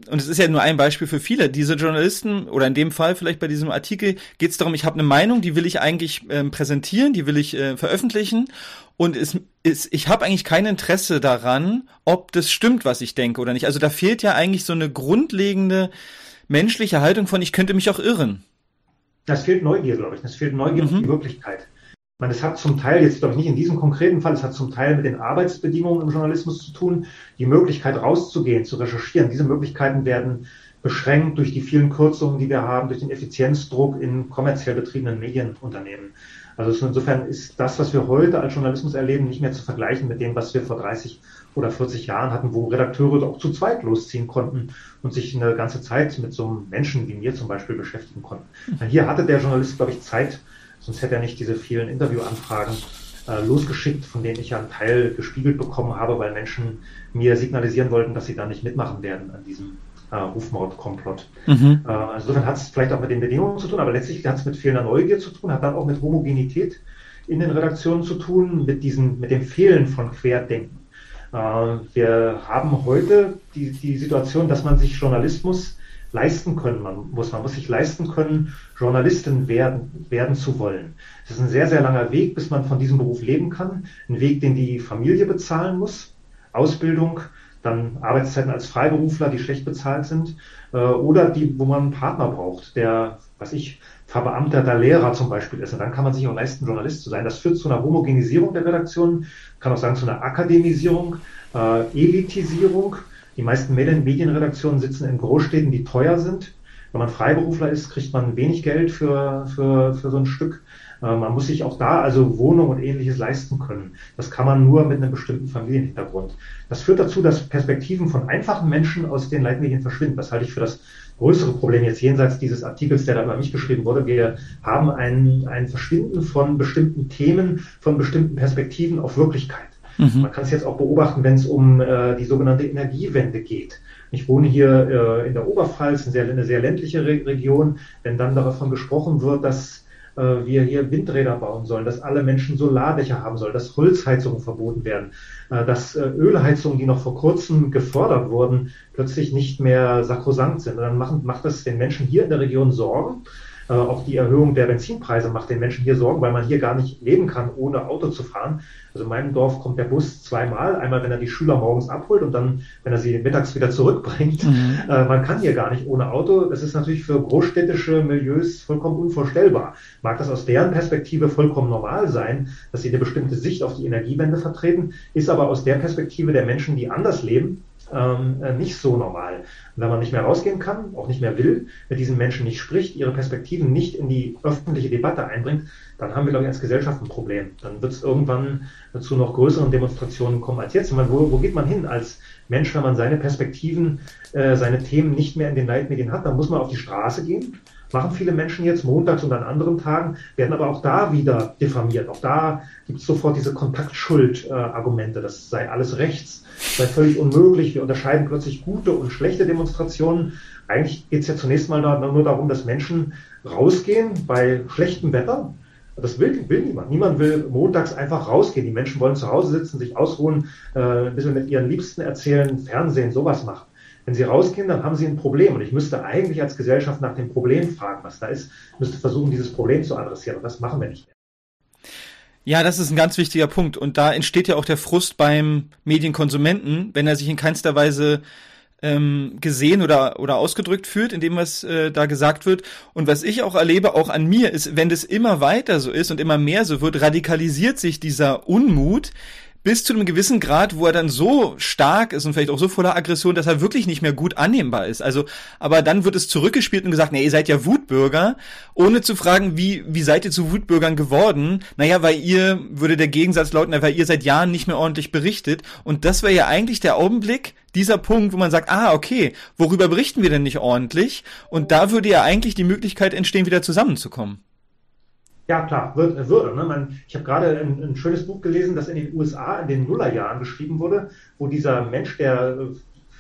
und es ist ja nur ein Beispiel für viele, diese Journalisten oder in dem Fall vielleicht bei diesem Artikel geht es darum, ich habe eine Meinung, die will ich eigentlich ähm, präsentieren, die will ich äh, veröffentlichen und es ist, ich habe eigentlich kein Interesse daran, ob das stimmt, was ich denke oder nicht. Also da fehlt ja eigentlich so eine grundlegende menschliche Haltung von, ich könnte mich auch irren. Das fehlt Neugier, glaube ich. Das fehlt Neugier mhm. auf die Wirklichkeit. Ich meine, es hat zum Teil, jetzt glaube ich nicht in diesem konkreten Fall, es hat zum Teil mit den Arbeitsbedingungen im Journalismus zu tun, die Möglichkeit rauszugehen, zu recherchieren. Diese Möglichkeiten werden beschränkt durch die vielen Kürzungen, die wir haben, durch den Effizienzdruck in kommerziell betriebenen Medienunternehmen. Also insofern ist das, was wir heute als Journalismus erleben, nicht mehr zu vergleichen mit dem, was wir vor 30 oder 40 Jahren hatten, wo Redakteure auch zu zweit losziehen konnten und sich eine ganze Zeit mit so einem Menschen wie mir zum Beispiel beschäftigen konnten. Hier hatte der Journalist, glaube ich, Zeit, Sonst hätte er nicht diese vielen Interviewanfragen äh, losgeschickt, von denen ich ja einen Teil gespiegelt bekommen habe, weil Menschen mir signalisieren wollten, dass sie da nicht mitmachen werden an diesem äh, Rufmordkomplott. Mhm. Äh, also insofern hat es vielleicht auch mit den Bedingungen zu tun, aber letztlich hat es mit fehlender Neugier zu tun, hat dann auch mit Homogenität in den Redaktionen zu tun, mit, diesen, mit dem Fehlen von Querdenken. Äh, wir haben heute die, die Situation, dass man sich Journalismus leisten können man muss. Man muss sich leisten können, Journalistin werden, werden zu wollen. Es ist ein sehr, sehr langer Weg, bis man von diesem Beruf leben kann. Ein Weg, den die Familie bezahlen muss. Ausbildung, dann Arbeitszeiten als Freiberufler, die schlecht bezahlt sind, äh, oder die, wo man einen Partner braucht, der, was ich, verbeamteter Lehrer zum Beispiel ist. Und dann kann man sich auch leisten, Journalist zu sein. Das führt zu einer Homogenisierung der Redaktionen, kann auch sagen zu einer Akademisierung, äh, Elitisierung die meisten Medien Medienredaktionen sitzen in Großstädten, die teuer sind. Wenn man Freiberufler ist, kriegt man wenig Geld für, für, für so ein Stück. Äh, man muss sich auch da also Wohnung und ähnliches leisten können. Das kann man nur mit einem bestimmten Familienhintergrund. Das führt dazu, dass Perspektiven von einfachen Menschen aus den Leitmedien verschwinden. Das halte ich für das größere Problem jetzt jenseits dieses Artikels, der da über mich geschrieben wurde. Wir haben ein, ein Verschwinden von bestimmten Themen, von bestimmten Perspektiven auf Wirklichkeit. Mhm. Man kann es jetzt auch beobachten, wenn es um äh, die sogenannte Energiewende geht. Ich wohne hier äh, in der Oberpfalz, eine sehr, eine sehr ländliche Re Region. Wenn dann davon gesprochen wird, dass äh, wir hier Windräder bauen sollen, dass alle Menschen Solardächer haben sollen, dass Holzheizungen verboten werden, äh, dass äh, Ölheizungen, die noch vor kurzem gefördert wurden, plötzlich nicht mehr sakrosankt sind. Dann machen, macht das den Menschen hier in der Region Sorgen. Äh, auch die Erhöhung der Benzinpreise macht den Menschen hier Sorgen, weil man hier gar nicht leben kann, ohne Auto zu fahren. Also in meinem Dorf kommt der Bus zweimal. Einmal, wenn er die Schüler morgens abholt und dann, wenn er sie mittags wieder zurückbringt. Mhm. Äh, man kann hier gar nicht ohne Auto. Das ist natürlich für großstädtische Milieus vollkommen unvorstellbar. Mag das aus deren Perspektive vollkommen normal sein, dass sie eine bestimmte Sicht auf die Energiewende vertreten, ist aber aus der Perspektive der Menschen, die anders leben, ähm, äh, nicht so normal. wenn man nicht mehr rausgehen kann, auch nicht mehr will, mit diesen Menschen nicht spricht, ihre Perspektiven nicht in die öffentliche Debatte einbringt, dann haben wir, glaube ich, als Gesellschaft ein Problem. Dann wird es irgendwann zu noch größeren Demonstrationen kommen als jetzt. Meine, wo, wo, geht man hin als Mensch, wenn man seine Perspektiven, äh, seine Themen nicht mehr in den Leitmedien hat? Dann muss man auf die Straße gehen machen viele Menschen jetzt montags und an anderen Tagen, werden aber auch da wieder diffamiert. Auch da gibt es sofort diese Kontaktschuld-Argumente, das sei alles rechts, sei völlig unmöglich. Wir unterscheiden plötzlich gute und schlechte Demonstrationen. Eigentlich geht es ja zunächst mal nur darum, dass Menschen rausgehen bei schlechtem Wetter. Das will, will niemand. Niemand will montags einfach rausgehen. Die Menschen wollen zu Hause sitzen, sich ausruhen, äh, ein bisschen mit ihren Liebsten erzählen, Fernsehen, sowas machen. Wenn Sie rausgehen, dann haben Sie ein Problem. Und ich müsste eigentlich als Gesellschaft nach dem Problem fragen, was da ist, müsste versuchen, dieses Problem zu adressieren. Und das machen wir nicht mehr. Ja, das ist ein ganz wichtiger Punkt. Und da entsteht ja auch der Frust beim Medienkonsumenten, wenn er sich in keinster Weise ähm, gesehen oder, oder ausgedrückt fühlt, in dem, was äh, da gesagt wird. Und was ich auch erlebe, auch an mir, ist, wenn das immer weiter so ist und immer mehr so wird, radikalisiert sich dieser Unmut, bis zu einem gewissen Grad, wo er dann so stark ist und vielleicht auch so voller Aggression, dass er wirklich nicht mehr gut annehmbar ist. Also, aber dann wird es zurückgespielt und gesagt, nee, ihr seid ja Wutbürger, ohne zu fragen, wie, wie seid ihr zu Wutbürgern geworden? Naja, weil ihr, würde der Gegensatz lauten, weil ihr seit Jahren nicht mehr ordentlich berichtet. Und das wäre ja eigentlich der Augenblick, dieser Punkt, wo man sagt, ah, okay, worüber berichten wir denn nicht ordentlich? Und da würde ja eigentlich die Möglichkeit entstehen, wieder zusammenzukommen. Ja, klar, wird, würde. Ne? Man, ich habe gerade ein, ein, schönes Buch gelesen, das in den USA in den Nullerjahren geschrieben wurde, wo dieser Mensch, der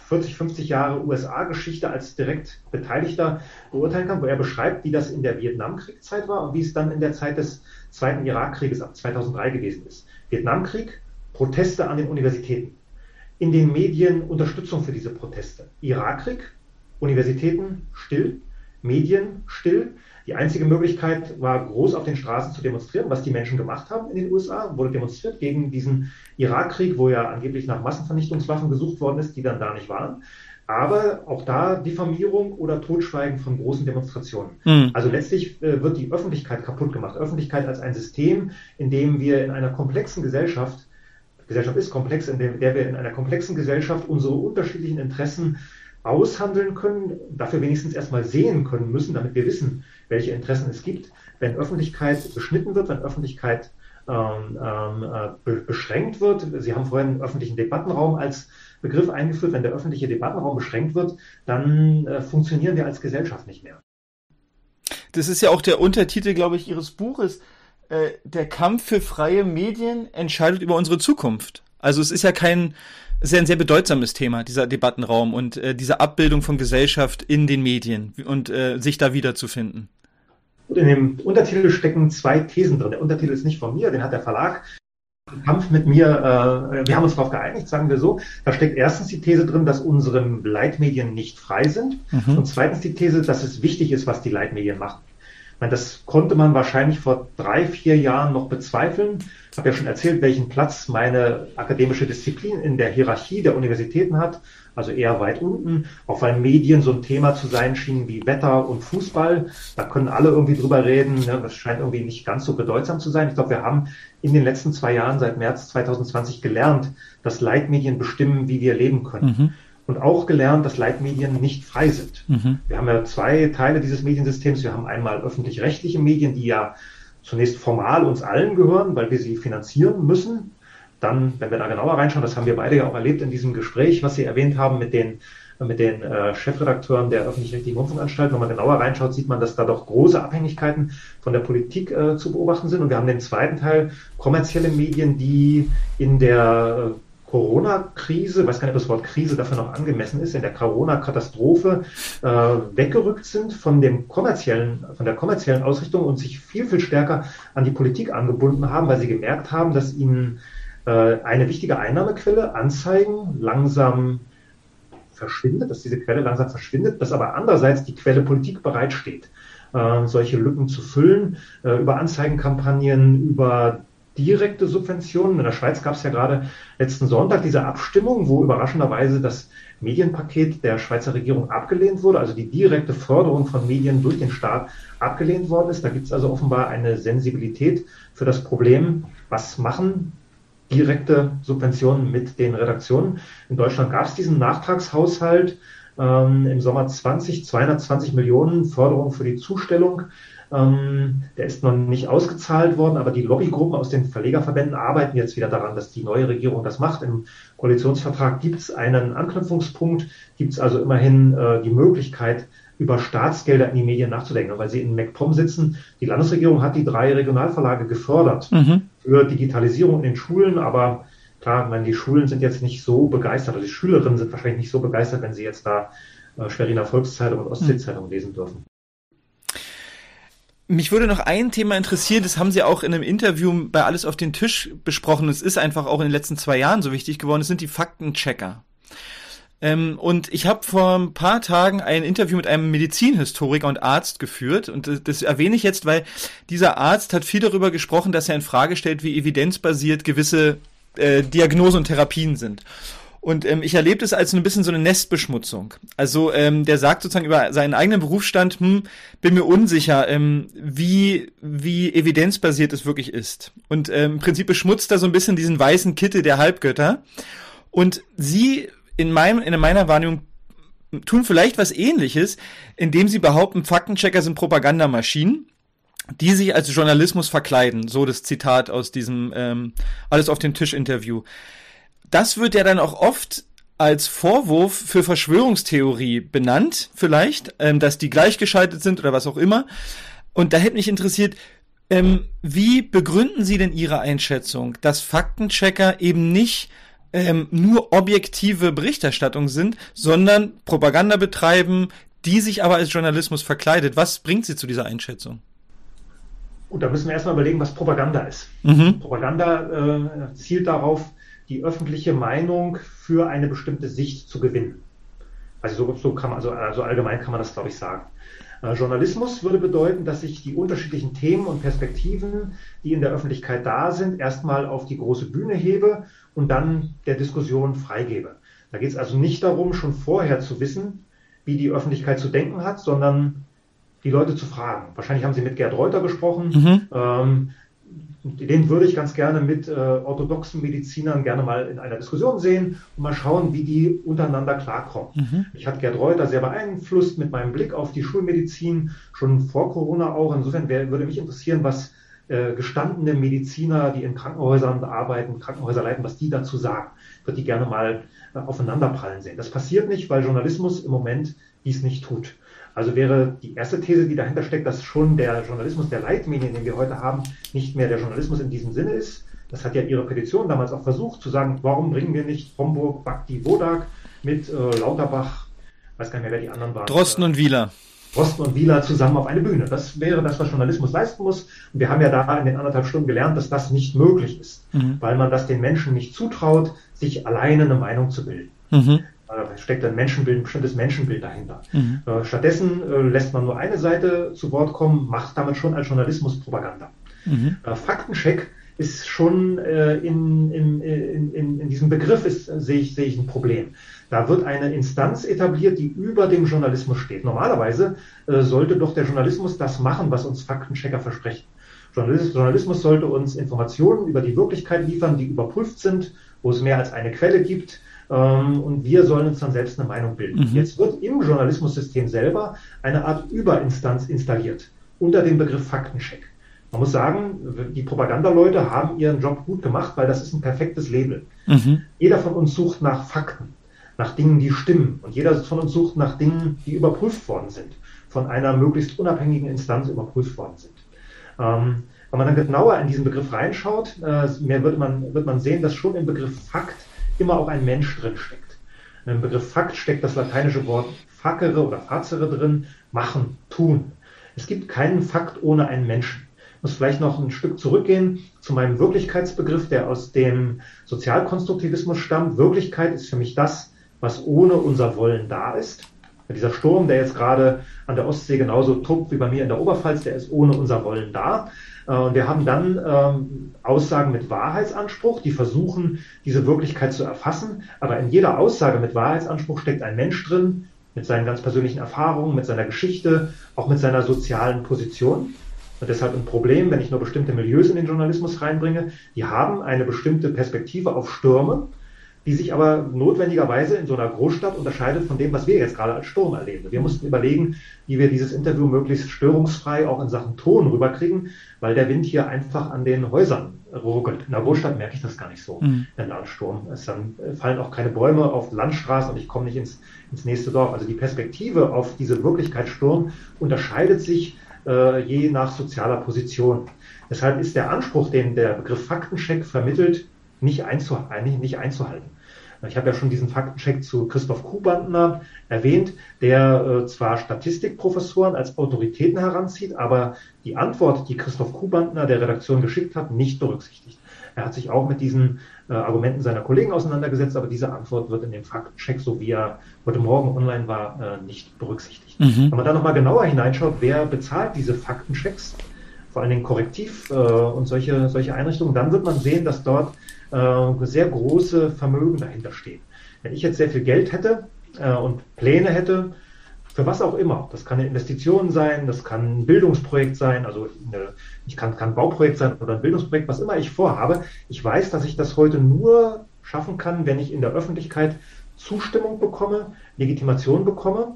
40, 50 Jahre USA-Geschichte als direkt Beteiligter beurteilen kann, wo er beschreibt, wie das in der Vietnamkriegszeit war und wie es dann in der Zeit des Zweiten Irakkrieges ab 2003 gewesen ist. Vietnamkrieg, Proteste an den Universitäten. In den Medien Unterstützung für diese Proteste. Irakkrieg, Universitäten still, Medien still. Die einzige Möglichkeit war, groß auf den Straßen zu demonstrieren, was die Menschen gemacht haben in den USA, wurde demonstriert gegen diesen Irakkrieg, wo ja angeblich nach Massenvernichtungswaffen gesucht worden ist, die dann da nicht waren. Aber auch da Diffamierung oder Totschweigen von großen Demonstrationen. Mhm. Also letztlich äh, wird die Öffentlichkeit kaputt gemacht. Öffentlichkeit als ein System, in dem wir in einer komplexen Gesellschaft, Gesellschaft ist komplex, in der wir in einer komplexen Gesellschaft unsere unterschiedlichen Interessen aushandeln können, dafür wenigstens erstmal sehen können müssen, damit wir wissen, welche Interessen es gibt. Wenn Öffentlichkeit beschnitten wird, wenn Öffentlichkeit ähm, ähm, äh, be beschränkt wird, Sie haben vorhin öffentlichen Debattenraum als Begriff eingeführt, wenn der öffentliche Debattenraum beschränkt wird, dann äh, funktionieren wir als Gesellschaft nicht mehr. Das ist ja auch der Untertitel, glaube ich, Ihres Buches. Äh, der Kampf für freie Medien entscheidet über unsere Zukunft. Also es ist ja kein, ist ja ein sehr bedeutsames Thema, dieser Debattenraum und äh, diese Abbildung von Gesellschaft in den Medien und äh, sich da wiederzufinden. In dem Untertitel stecken zwei Thesen drin. Der Untertitel ist nicht von mir, den hat der Verlag. Kampf mit mir, äh, wir haben uns darauf geeinigt, sagen wir so. Da steckt erstens die These drin, dass unsere Leitmedien nicht frei sind. Mhm. Und zweitens die These, dass es wichtig ist, was die Leitmedien machen. Meine, das konnte man wahrscheinlich vor drei, vier Jahren noch bezweifeln. Ich habe ja schon erzählt, welchen Platz meine akademische Disziplin in der Hierarchie der Universitäten hat, also eher weit unten, auch weil Medien so ein Thema zu sein schienen wie Wetter und Fußball. Da können alle irgendwie drüber reden. Ne? Das scheint irgendwie nicht ganz so bedeutsam zu sein. Ich glaube, wir haben in den letzten zwei Jahren, seit März 2020, gelernt, dass Leitmedien bestimmen, wie wir leben können. Mhm und auch gelernt, dass Leitmedien nicht frei sind. Mhm. Wir haben ja zwei Teile dieses Mediensystems. Wir haben einmal öffentlich-rechtliche Medien, die ja zunächst formal uns allen gehören, weil wir sie finanzieren müssen. Dann, wenn wir da genauer reinschauen, das haben wir beide ja auch erlebt in diesem Gespräch, was Sie erwähnt haben mit den mit den äh, Chefredakteuren der öffentlich-rechtlichen Rundfunkanstalt. Wenn man genauer reinschaut, sieht man, dass da doch große Abhängigkeiten von der Politik äh, zu beobachten sind. Und wir haben den zweiten Teil, kommerzielle Medien, die in der äh, Corona-Krise, weiß gar nicht, ob das Wort Krise dafür noch angemessen ist, in der Corona-Katastrophe äh, weggerückt sind von dem kommerziellen, von der kommerziellen Ausrichtung und sich viel, viel stärker an die Politik angebunden haben, weil sie gemerkt haben, dass ihnen äh, eine wichtige Einnahmequelle, Anzeigen, langsam verschwindet, dass diese Quelle langsam verschwindet, dass aber andererseits die Quelle Politik bereitsteht, äh, solche Lücken zu füllen, äh, über Anzeigenkampagnen, über direkte Subventionen. In der Schweiz gab es ja gerade letzten Sonntag diese Abstimmung, wo überraschenderweise das Medienpaket der Schweizer Regierung abgelehnt wurde, also die direkte Förderung von Medien durch den Staat abgelehnt worden ist. Da gibt es also offenbar eine Sensibilität für das Problem, was machen direkte Subventionen mit den Redaktionen. In Deutschland gab es diesen Nachtragshaushalt ähm, im Sommer 20, 220 Millionen Förderung für die Zustellung ähm, der ist noch nicht ausgezahlt worden, aber die Lobbygruppen aus den Verlegerverbänden arbeiten jetzt wieder daran, dass die neue Regierung das macht. Im Koalitionsvertrag gibt es einen Anknüpfungspunkt, gibt es also immerhin äh, die Möglichkeit, über Staatsgelder in die Medien nachzudenken, weil sie in MacPom sitzen. Die Landesregierung hat die drei Regionalverlage gefördert mhm. für Digitalisierung in den Schulen, aber klar, ich meine, die Schulen sind jetzt nicht so begeistert, also die Schülerinnen sind wahrscheinlich nicht so begeistert, wenn sie jetzt da äh, Schweriner Volkszeitung und Ostseezeitung lesen dürfen. Mich würde noch ein Thema interessieren, das haben Sie auch in einem Interview bei Alles auf den Tisch besprochen. Es ist einfach auch in den letzten zwei Jahren so wichtig geworden. Es sind die Faktenchecker. Ähm, und ich habe vor ein paar Tagen ein Interview mit einem Medizinhistoriker und Arzt geführt. Und das, das erwähne ich jetzt, weil dieser Arzt hat viel darüber gesprochen, dass er in Frage stellt, wie evidenzbasiert gewisse äh, Diagnosen und Therapien sind. Und ähm, ich erlebe das als ein bisschen so eine Nestbeschmutzung. Also ähm, der sagt sozusagen über seinen eigenen Berufsstand, hm, bin mir unsicher, ähm, wie, wie evidenzbasiert es wirklich ist. Und ähm, im Prinzip beschmutzt er so ein bisschen diesen weißen Kittel der Halbgötter. Und sie in meinem, in meiner Wahrnehmung tun vielleicht was ähnliches, indem sie behaupten, Faktenchecker sind Propagandamaschinen die sich als Journalismus verkleiden. So das Zitat aus diesem ähm, Alles auf den Tisch Interview das wird ja dann auch oft als Vorwurf für Verschwörungstheorie benannt, vielleicht, ähm, dass die gleichgeschaltet sind oder was auch immer. Und da hätte mich interessiert, ähm, wie begründen Sie denn Ihre Einschätzung, dass Faktenchecker eben nicht ähm, nur objektive Berichterstattung sind, sondern Propaganda betreiben, die sich aber als Journalismus verkleidet? Was bringt Sie zu dieser Einschätzung? Gut, da müssen wir erstmal überlegen, was Propaganda ist. Mhm. Propaganda äh, zielt darauf, die öffentliche Meinung für eine bestimmte Sicht zu gewinnen. Also so, so kann man, also, also allgemein kann man das, glaube ich, sagen. Äh, Journalismus würde bedeuten, dass ich die unterschiedlichen Themen und Perspektiven, die in der Öffentlichkeit da sind, erstmal auf die große Bühne hebe und dann der Diskussion freigebe. Da geht es also nicht darum, schon vorher zu wissen, wie die Öffentlichkeit zu denken hat, sondern die Leute zu fragen. Wahrscheinlich haben Sie mit Gerd Reuter gesprochen. Mhm. Ähm, den würde ich ganz gerne mit äh, orthodoxen Medizinern gerne mal in einer Diskussion sehen und mal schauen, wie die untereinander klarkommen. Mhm. Ich hatte Gerd Reuter sehr beeinflusst mit meinem Blick auf die Schulmedizin, schon vor Corona auch. Insofern wär, würde mich interessieren, was äh, gestandene Mediziner, die in Krankenhäusern arbeiten, Krankenhäuser leiten, was die dazu sagen. Ich würde die gerne mal äh, aufeinanderprallen sehen. Das passiert nicht, weil Journalismus im Moment dies nicht tut. Also wäre die erste These, die dahinter steckt, dass schon der Journalismus der Leitmedien, den wir heute haben, nicht mehr der Journalismus in diesem Sinne ist. Das hat ja Ihre Petition damals auch versucht, zu sagen, warum bringen wir nicht Homburg, Bakti, Wodak mit äh, Lauterbach, weiß gar nicht mehr, wer die anderen waren. Drosten und Wieler. Drosten und Wieler zusammen auf eine Bühne. Das wäre das, was Journalismus leisten muss. Und wir haben ja da in den anderthalb Stunden gelernt, dass das nicht möglich ist, mhm. weil man das den Menschen nicht zutraut, sich alleine eine Meinung zu bilden. Mhm. Da steckt ein Menschenbild, ein bestimmtes Menschenbild dahinter. Mhm. Äh, stattdessen äh, lässt man nur eine Seite zu Wort kommen, macht damit schon als Journalismus Propaganda. Mhm. Äh, Faktencheck ist schon in, in, in, in, diesem Begriff ist, sehe ich, sehe ich ein Problem. Da wird eine Instanz etabliert, die über dem Journalismus steht. Normalerweise sollte doch der Journalismus das machen, was uns Faktenchecker versprechen. Journalismus sollte uns Informationen über die Wirklichkeit liefern, die überprüft sind, wo es mehr als eine Quelle gibt, ähm, und wir sollen uns dann selbst eine Meinung bilden. Mhm. Jetzt wird im Journalismussystem selber eine Art Überinstanz installiert unter dem Begriff Faktencheck. Man muss sagen, die Propagandaleute haben ihren Job gut gemacht, weil das ist ein perfektes Label. Mhm. Jeder von uns sucht nach Fakten, nach Dingen, die stimmen. Und jeder von uns sucht nach Dingen, die überprüft worden sind, von einer möglichst unabhängigen Instanz überprüft worden sind. Ähm, wenn man dann genauer in diesen Begriff reinschaut, äh, mehr wird man, wird man sehen, dass schon im Begriff Fakt immer auch ein Mensch drin steckt. Im Begriff Fakt steckt das lateinische Wort facere oder facere drin, machen, tun. Es gibt keinen Fakt ohne einen Menschen. Ich muss vielleicht noch ein Stück zurückgehen zu meinem Wirklichkeitsbegriff, der aus dem Sozialkonstruktivismus stammt. Wirklichkeit ist für mich das, was ohne unser Wollen da ist. Dieser Sturm, der jetzt gerade an der Ostsee genauso tobt wie bei mir in der Oberpfalz, der ist ohne unser Wollen da. Äh, und wir haben dann ähm, Aussagen mit Wahrheitsanspruch, die versuchen, diese Wirklichkeit zu erfassen. Aber in jeder Aussage mit Wahrheitsanspruch steckt ein Mensch drin, mit seinen ganz persönlichen Erfahrungen, mit seiner Geschichte, auch mit seiner sozialen Position. Und deshalb ein Problem, wenn ich nur bestimmte Milieus in den Journalismus reinbringe. Die haben eine bestimmte Perspektive auf Stürme die sich aber notwendigerweise in so einer Großstadt unterscheidet von dem, was wir jetzt gerade als Sturm erleben. Wir mussten überlegen, wie wir dieses Interview möglichst störungsfrei auch in Sachen Ton rüberkriegen, weil der Wind hier einfach an den Häusern ruckelt. In der Großstadt merke ich das gar nicht so, mhm. der Landsturm. Es dann fallen auch keine Bäume auf Landstraßen und ich komme nicht ins, ins nächste Dorf. Also die Perspektive auf diese Wirklichkeitssturm unterscheidet sich äh, je nach sozialer Position. Deshalb ist der Anspruch, den der Begriff Faktencheck vermittelt, nicht, einzuhalten, nicht einzuhalten. Ich habe ja schon diesen Faktencheck zu Christoph Kuhbandner erwähnt, der äh, zwar Statistikprofessoren als Autoritäten heranzieht, aber die Antwort, die Christoph Kuhbandner der Redaktion geschickt hat, nicht berücksichtigt. Er hat sich auch mit diesen äh, Argumenten seiner Kollegen auseinandergesetzt, aber diese Antwort wird in dem Faktencheck, so wie er heute Morgen online war, äh, nicht berücksichtigt. Mhm. Wenn man da nochmal genauer hineinschaut, wer bezahlt diese Faktenchecks, vor allen Dingen Korrektiv äh, und solche, solche Einrichtungen, dann wird man sehen, dass dort äh, sehr große Vermögen dahinter stehen. Wenn ich jetzt sehr viel Geld hätte äh, und Pläne hätte, für was auch immer, das kann eine Investition sein, das kann ein Bildungsprojekt sein, also eine, ich kann, kann ein Bauprojekt sein oder ein Bildungsprojekt, was immer ich vorhabe. Ich weiß, dass ich das heute nur schaffen kann, wenn ich in der Öffentlichkeit Zustimmung bekomme, Legitimation bekomme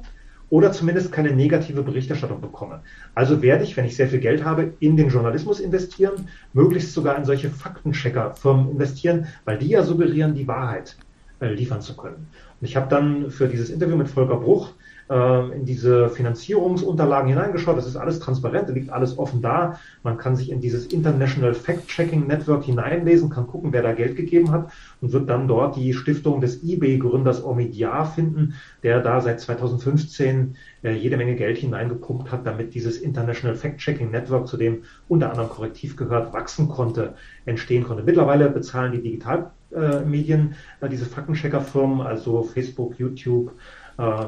oder zumindest keine negative Berichterstattung bekomme. Also werde ich, wenn ich sehr viel Geld habe, in den Journalismus investieren, möglichst sogar in solche Faktenchecker-Firmen investieren, weil die ja suggerieren die Wahrheit. äh, liefern zu können. Und ich habe dann für dieses Interview mit Volker Bruch ähm, in diese Finanzierungsunterlagen hineingeschaut. Das ist alles transparent, liegt alles offen da. Man kann sich in dieses International Fact-Checking Network hineinlesen, kann gucken, wer da Geld gegeben hat und wird dann dort die Stiftung des eBay-Gründers Omidyar finden, der da seit 2015 äh, jede Menge Geld hineingepumpt hat, damit dieses International Fact-Checking Network, zu dem unter anderem Korrektiv gehört, wachsen konnte, entstehen konnte. Mittlerweile bezahlen die Digitalmedien äh, diese Faktenchecker-Firmen, also Facebook, YouTube,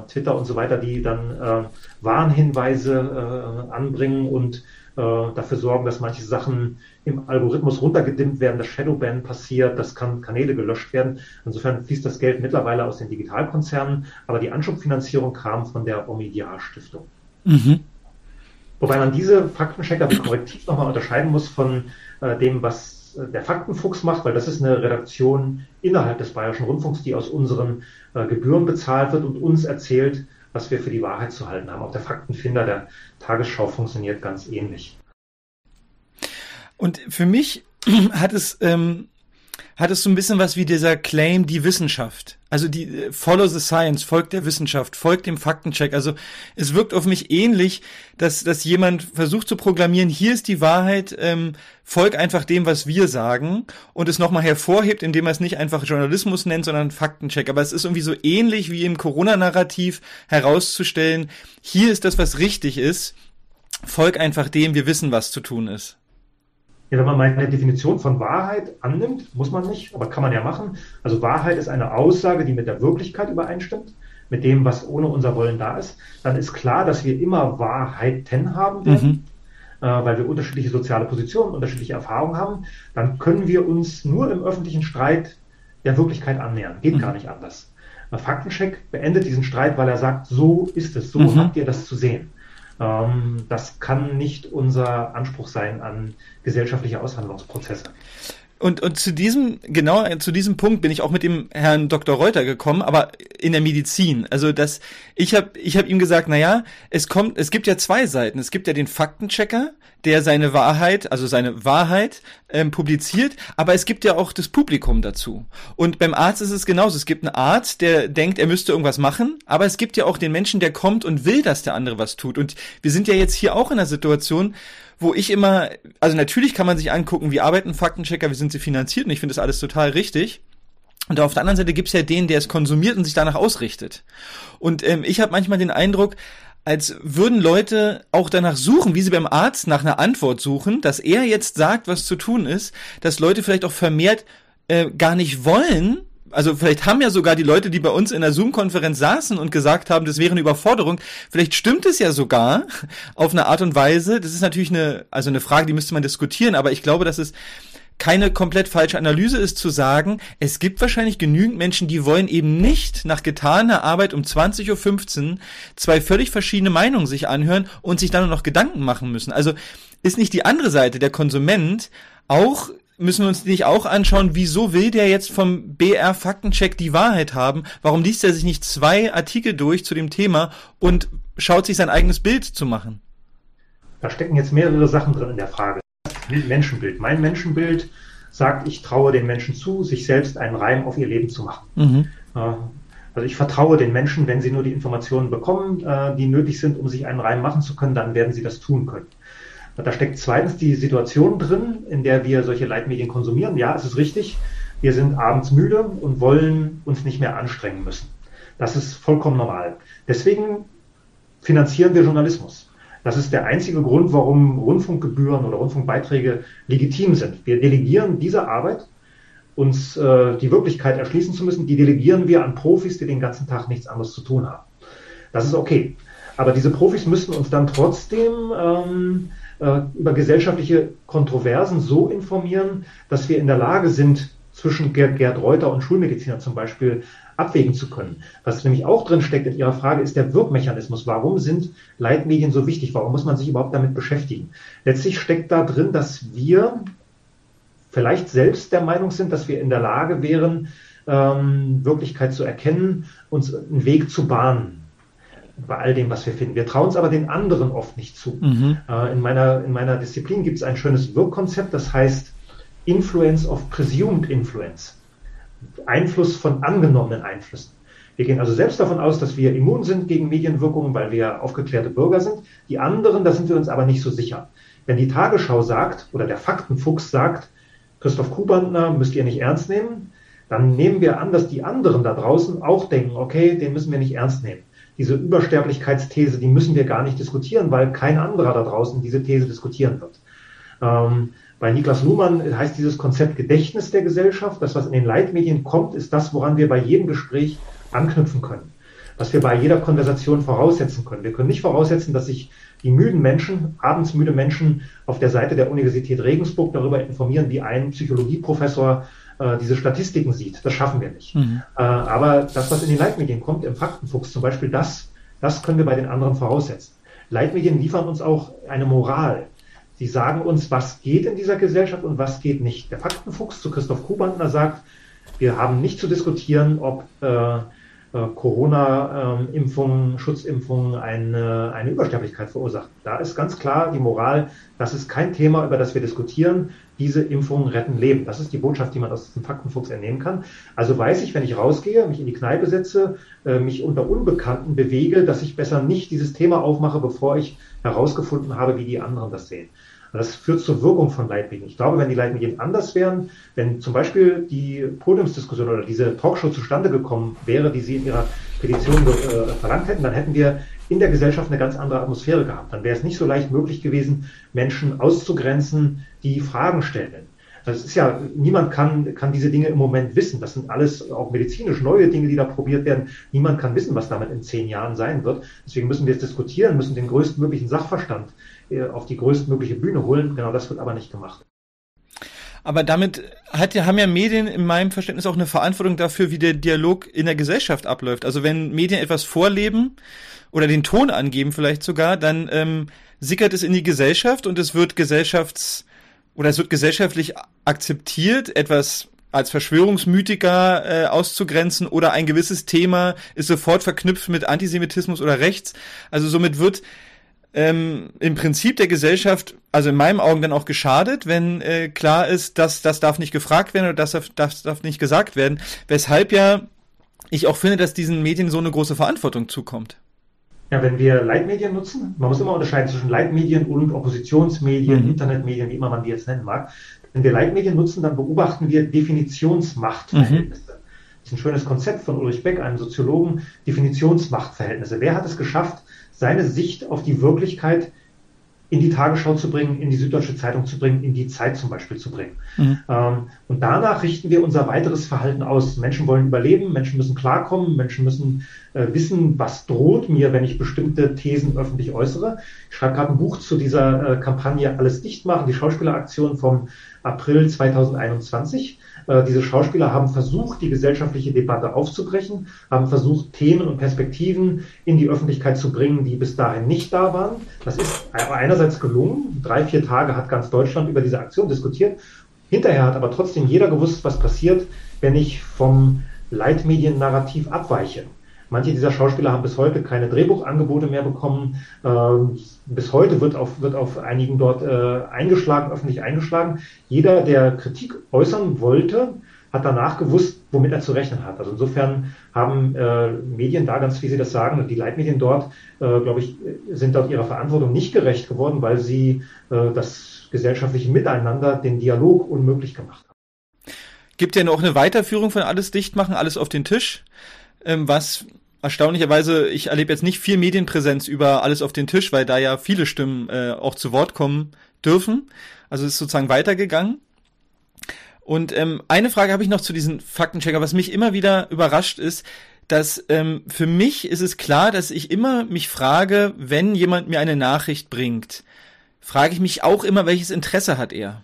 Twitter und so weiter, die dann äh, Warnhinweise äh, anbringen und äh, dafür sorgen, dass manche Sachen im Algorithmus runtergedimmt werden, dass Shadowban passiert, dass kann Kanäle gelöscht werden. Insofern fließt das Geld mittlerweile aus den Digitalkonzernen, aber die Anschubfinanzierung kam von der Omidyar Stiftung. Mhm. Wobei man diese Faktenchecker korrektiv nochmal unterscheiden muss von äh, dem, was äh, der Faktenfuchs macht, weil das ist eine Redaktion innerhalb des Bayerischen Rundfunks, die aus unseren äh, Gebühren bezahlt wird und uns erzählt, was wir für die Wahrheit zu halten haben. Auch der Faktenfinder der Tagesschau funktioniert ganz ähnlich. Und für mich hat es ähm, hat es so ein bisschen was wie dieser Claim, die Wissenschaft. Also die äh, Follow the Science, folgt der Wissenschaft, folgt dem Faktencheck. Also es wirkt auf mich ähnlich, dass, dass jemand versucht zu programmieren, hier ist die Wahrheit, ähm, folg einfach dem, was wir sagen und es nochmal hervorhebt, indem er es nicht einfach Journalismus nennt, sondern Faktencheck. Aber es ist irgendwie so ähnlich wie im Corona-Narrativ herauszustellen, hier ist das, was richtig ist, folg einfach dem, wir wissen, was zu tun ist. Ja, wenn man meine Definition von Wahrheit annimmt, muss man nicht, aber kann man ja machen. Also Wahrheit ist eine Aussage, die mit der Wirklichkeit übereinstimmt, mit dem, was ohne unser Wollen da ist. Dann ist klar, dass wir immer Wahrheiten haben werden, mhm. äh, weil wir unterschiedliche soziale Positionen, unterschiedliche Erfahrungen haben. Dann können wir uns nur im öffentlichen Streit der Wirklichkeit annähern. Geht mhm. gar nicht anders. Faktencheck beendet diesen Streit, weil er sagt, so ist es, so mhm. habt ihr das zu sehen. Ähm, das kann nicht unser Anspruch sein an gesellschaftliche Aushandlungsprozesse. Und, und zu diesem, genau zu diesem Punkt bin ich auch mit dem Herrn Dr. Reuter gekommen, aber in der Medizin. Also das, ich habe ich hab ihm gesagt, na ja, es kommt, es gibt ja zwei Seiten. Es gibt ja den Faktenchecker, der seine Wahrheit, also seine Wahrheit ähm, publiziert, aber es gibt ja auch das Publikum dazu. Und beim Arzt ist es genauso. Es gibt einen Arzt, der denkt, er müsste irgendwas machen, aber es gibt ja auch den Menschen, der kommt und will, dass der andere was tut. Und wir sind ja jetzt hier auch in einer Situation, wo ich immer, also natürlich kann man sich angucken, wie arbeiten Faktenchecker, wie sind sie finanziert und ich finde das alles total richtig. Und auf der anderen Seite gibt's ja den, der es konsumiert und sich danach ausrichtet. Und ähm, ich habe manchmal den Eindruck, als würden Leute auch danach suchen, wie sie beim Arzt nach einer Antwort suchen, dass er jetzt sagt, was zu tun ist, dass Leute vielleicht auch vermehrt äh, gar nicht wollen, also vielleicht haben ja sogar die Leute, die bei uns in der Zoom-Konferenz saßen und gesagt haben, das wäre eine Überforderung, vielleicht stimmt es ja sogar auf eine Art und Weise. Das ist natürlich eine, also eine Frage, die müsste man diskutieren, aber ich glaube, dass es keine komplett falsche Analyse ist zu sagen, es gibt wahrscheinlich genügend Menschen, die wollen eben nicht nach getaner Arbeit um 20.15 Uhr zwei völlig verschiedene Meinungen sich anhören und sich dann noch Gedanken machen müssen. Also ist nicht die andere Seite, der Konsument, auch müssen wir uns nicht auch anschauen, wieso will der jetzt vom BR Faktencheck die Wahrheit haben? Warum liest er sich nicht zwei Artikel durch zu dem Thema und schaut sich sein eigenes Bild zu machen? Da stecken jetzt mehrere Sachen drin in der Frage. Menschenbild. Mein Menschenbild sagt, ich traue den Menschen zu, sich selbst einen Reim auf ihr Leben zu machen. Mhm. Also ich vertraue den Menschen, wenn sie nur die Informationen bekommen, äh, die nötig sind, um sich einen Reim machen zu können, dann werden sie das tun können. Da steckt zweitens die Situation drin, in der wir solche Leitmedien konsumieren. Ja, es ist richtig. Wir sind abends müde und wollen uns nicht mehr anstrengen müssen. Das ist vollkommen normal. Deswegen finanzieren wir Journalismus. Das ist der einzige Grund, warum Rundfunkgebühren oder Rundfunkbeiträge legitim sind. Wir delegieren diese Arbeit, uns äh, die Wirklichkeit erschließen zu müssen, die delegieren wir an Profis, die den ganzen Tag nichts anderes zu tun haben. Das ist okay. Aber diese Profis müssen uns dann trotzdem ähm, äh, über gesellschaftliche Kontroversen so informieren, dass wir in der Lage sind, zwischen Gerd, Gerd Reuter und Schulmediziner zum Beispiel abwägen zu können. Was nämlich auch drin steckt in Ihrer Frage, ist der Wirkmechanismus. Warum sind Leitmedien so wichtig? Warum muss man sich überhaupt damit beschäftigen? Letztlich steckt da drin, dass wir vielleicht selbst der Meinung sind, dass wir in der Lage wären, ähm, Wirklichkeit zu erkennen, uns einen Weg zu bahnen bei all dem, was wir finden. Wir trauen es aber den anderen oft nicht zu. Mhm. Äh, in, meiner, in meiner Disziplin gibt es ein schönes Wirkkonzept, das heißt Influence of Presumed Influence. Einfluss von angenommenen Einflüssen. Wir gehen also selbst davon aus, dass wir immun sind gegen Medienwirkungen, weil wir aufgeklärte Bürger sind. Die anderen, da sind wir uns aber nicht so sicher. Wenn die Tagesschau sagt oder der Faktenfuchs sagt, Christoph Kubantner müsst ihr nicht ernst nehmen, dann nehmen wir an, dass die anderen da draußen auch denken, okay, den müssen wir nicht ernst nehmen. Diese Übersterblichkeitsthese, die müssen wir gar nicht diskutieren, weil kein anderer da draußen diese These diskutieren wird. Ähm, bei Niklas Luhmann heißt dieses Konzept Gedächtnis der Gesellschaft. Das, was in den Leitmedien kommt, ist das, woran wir bei jedem Gespräch anknüpfen können. Was wir bei jeder Konversation voraussetzen können. Wir können nicht voraussetzen, dass sich die müden Menschen, abends müde Menschen auf der Seite der Universität Regensburg darüber informieren, wie ein Psychologieprofessor äh, diese Statistiken sieht. Das schaffen wir nicht. Mhm. Äh, aber das, was in den Leitmedien kommt, im Faktenfuchs zum Beispiel, das, das können wir bei den anderen voraussetzen. Leitmedien liefern uns auch eine Moral. Sie sagen uns, was geht in dieser Gesellschaft und was geht nicht. Der Faktenfuchs zu Christoph Kubantner sagt, wir haben nicht zu diskutieren, ob äh, äh, Corona-Impfungen, Schutzimpfungen eine, eine Übersterblichkeit verursachen. Da ist ganz klar die Moral, das ist kein Thema, über das wir diskutieren. Diese Impfungen retten Leben. Das ist die Botschaft, die man aus dem Faktenfuchs entnehmen kann. Also weiß ich, wenn ich rausgehe, mich in die Kneipe setze, äh, mich unter Unbekannten bewege, dass ich besser nicht dieses Thema aufmache, bevor ich herausgefunden habe, wie die anderen das sehen. Das führt zur Wirkung von Leitmedien. Ich glaube, wenn die Leitmedien anders wären, wenn zum Beispiel die Podiumsdiskussion oder diese Talkshow zustande gekommen wäre, die Sie in Ihrer Petition äh, verlangt hätten, dann hätten wir in der Gesellschaft eine ganz andere Atmosphäre gehabt. Dann wäre es nicht so leicht möglich gewesen, Menschen auszugrenzen, die Fragen stellen. Das ist ja, niemand kann, kann diese Dinge im Moment wissen. Das sind alles auch medizinisch neue Dinge, die da probiert werden. Niemand kann wissen, was damit in zehn Jahren sein wird. Deswegen müssen wir es diskutieren, müssen den größtmöglichen Sachverstand auf die größtmögliche Bühne holen. Genau das wird aber nicht gemacht. Aber damit hat, haben ja Medien in meinem Verständnis auch eine Verantwortung dafür, wie der Dialog in der Gesellschaft abläuft. Also wenn Medien etwas vorleben oder den Ton angeben vielleicht sogar, dann ähm, sickert es in die Gesellschaft und es wird gesellschafts- oder es wird gesellschaftlich akzeptiert, etwas als Verschwörungsmythiker äh, auszugrenzen oder ein gewisses Thema ist sofort verknüpft mit Antisemitismus oder Rechts. Also somit wird ähm, im Prinzip der Gesellschaft, also in meinen Augen dann auch geschadet, wenn äh, klar ist, dass das darf nicht gefragt werden oder das darf, das darf nicht gesagt werden. Weshalb ja ich auch finde, dass diesen Medien so eine große Verantwortung zukommt. Ja, wenn wir Leitmedien nutzen, man muss immer unterscheiden zwischen Leitmedien und Oppositionsmedien, mhm. Internetmedien, wie immer man die jetzt nennen mag. Wenn wir Leitmedien nutzen, dann beobachten wir Definitionsmachtverhältnisse. Mhm. Das ist ein schönes Konzept von Ulrich Beck, einem Soziologen, Definitionsmachtverhältnisse. Wer hat es geschafft, seine Sicht auf die Wirklichkeit in die Tagesschau zu bringen, in die Süddeutsche Zeitung zu bringen, in die Zeit zum Beispiel zu bringen. Mhm. Ähm, und danach richten wir unser weiteres Verhalten aus. Menschen wollen überleben, Menschen müssen klarkommen, Menschen müssen äh, wissen, was droht mir, wenn ich bestimmte Thesen öffentlich äußere. Ich schreibe gerade ein Buch zu dieser äh, Kampagne Alles dicht machen, die Schauspieleraktion vom April 2021. Äh, diese Schauspieler haben versucht, die gesellschaftliche Debatte aufzubrechen, haben versucht, Themen und Perspektiven in die Öffentlichkeit zu bringen, die bis dahin nicht da waren. Das ist einerseits gelungen. Drei, vier Tage hat ganz Deutschland über diese Aktion diskutiert. Hinterher hat aber trotzdem jeder gewusst, was passiert, wenn ich vom Leitmediennarrativ abweiche. Manche dieser Schauspieler haben bis heute keine Drehbuchangebote mehr bekommen. Ähm, bis heute wird auf, wird auf einigen dort äh, eingeschlagen, öffentlich eingeschlagen. Jeder, der Kritik äußern wollte, hat danach gewusst, womit er zu rechnen hat. Also insofern haben äh, Medien da ganz, wie Sie das sagen, die Leitmedien dort, äh, glaube ich, sind dort ihrer Verantwortung nicht gerecht geworden, weil sie äh, das gesellschaftliche Miteinander, den Dialog unmöglich gemacht haben. Gibt ja noch eine Weiterführung von alles dicht machen, alles auf den Tisch, ähm, was erstaunlicherweise, ich erlebe jetzt nicht viel Medienpräsenz über alles auf den Tisch, weil da ja viele Stimmen äh, auch zu Wort kommen dürfen. Also ist sozusagen weitergegangen. Und ähm, eine Frage habe ich noch zu diesen Faktenchecker, was mich immer wieder überrascht ist, dass ähm, für mich ist es klar, dass ich immer mich frage, wenn jemand mir eine Nachricht bringt, frage ich mich auch immer, welches Interesse hat er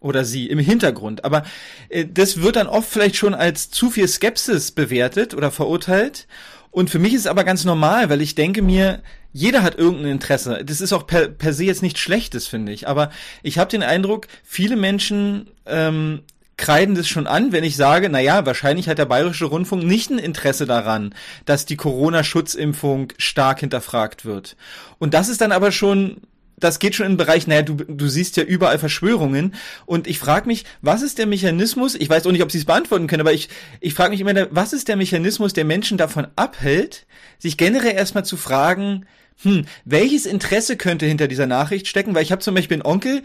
oder sie im Hintergrund. Aber äh, das wird dann oft vielleicht schon als zu viel Skepsis bewertet oder verurteilt. Und für mich ist es aber ganz normal, weil ich denke mir, jeder hat irgendein Interesse. Das ist auch per, per se jetzt nichts Schlechtes, finde ich. Aber ich habe den Eindruck, viele Menschen ähm, kreiden das schon an, wenn ich sage, na ja, wahrscheinlich hat der Bayerische Rundfunk nicht ein Interesse daran, dass die Corona-Schutzimpfung stark hinterfragt wird. Und das ist dann aber schon das geht schon in den Bereich, naja, du, du siehst ja überall Verschwörungen. Und ich frage mich, was ist der Mechanismus, ich weiß auch nicht, ob Sie es beantworten können, aber ich, ich frage mich immer, was ist der Mechanismus, der Menschen davon abhält, sich generell erstmal zu fragen, hm, welches Interesse könnte hinter dieser Nachricht stecken? Weil ich habe zum Beispiel einen Onkel,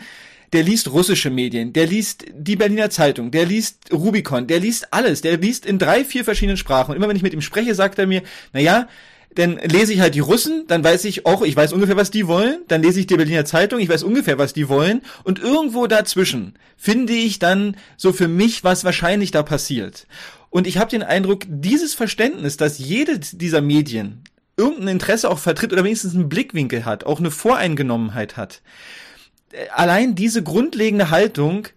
der liest russische Medien, der liest die Berliner Zeitung, der liest Rubicon, der liest alles, der liest in drei, vier verschiedenen Sprachen. Und immer wenn ich mit ihm spreche, sagt er mir, na ja, dann lese ich halt die Russen, dann weiß ich auch, ich weiß ungefähr, was die wollen, dann lese ich die Berliner Zeitung, ich weiß ungefähr, was die wollen, und irgendwo dazwischen finde ich dann so für mich, was wahrscheinlich da passiert. Und ich habe den Eindruck, dieses Verständnis, dass jede dieser Medien irgendein Interesse auch vertritt oder wenigstens einen Blickwinkel hat, auch eine Voreingenommenheit hat, allein diese grundlegende Haltung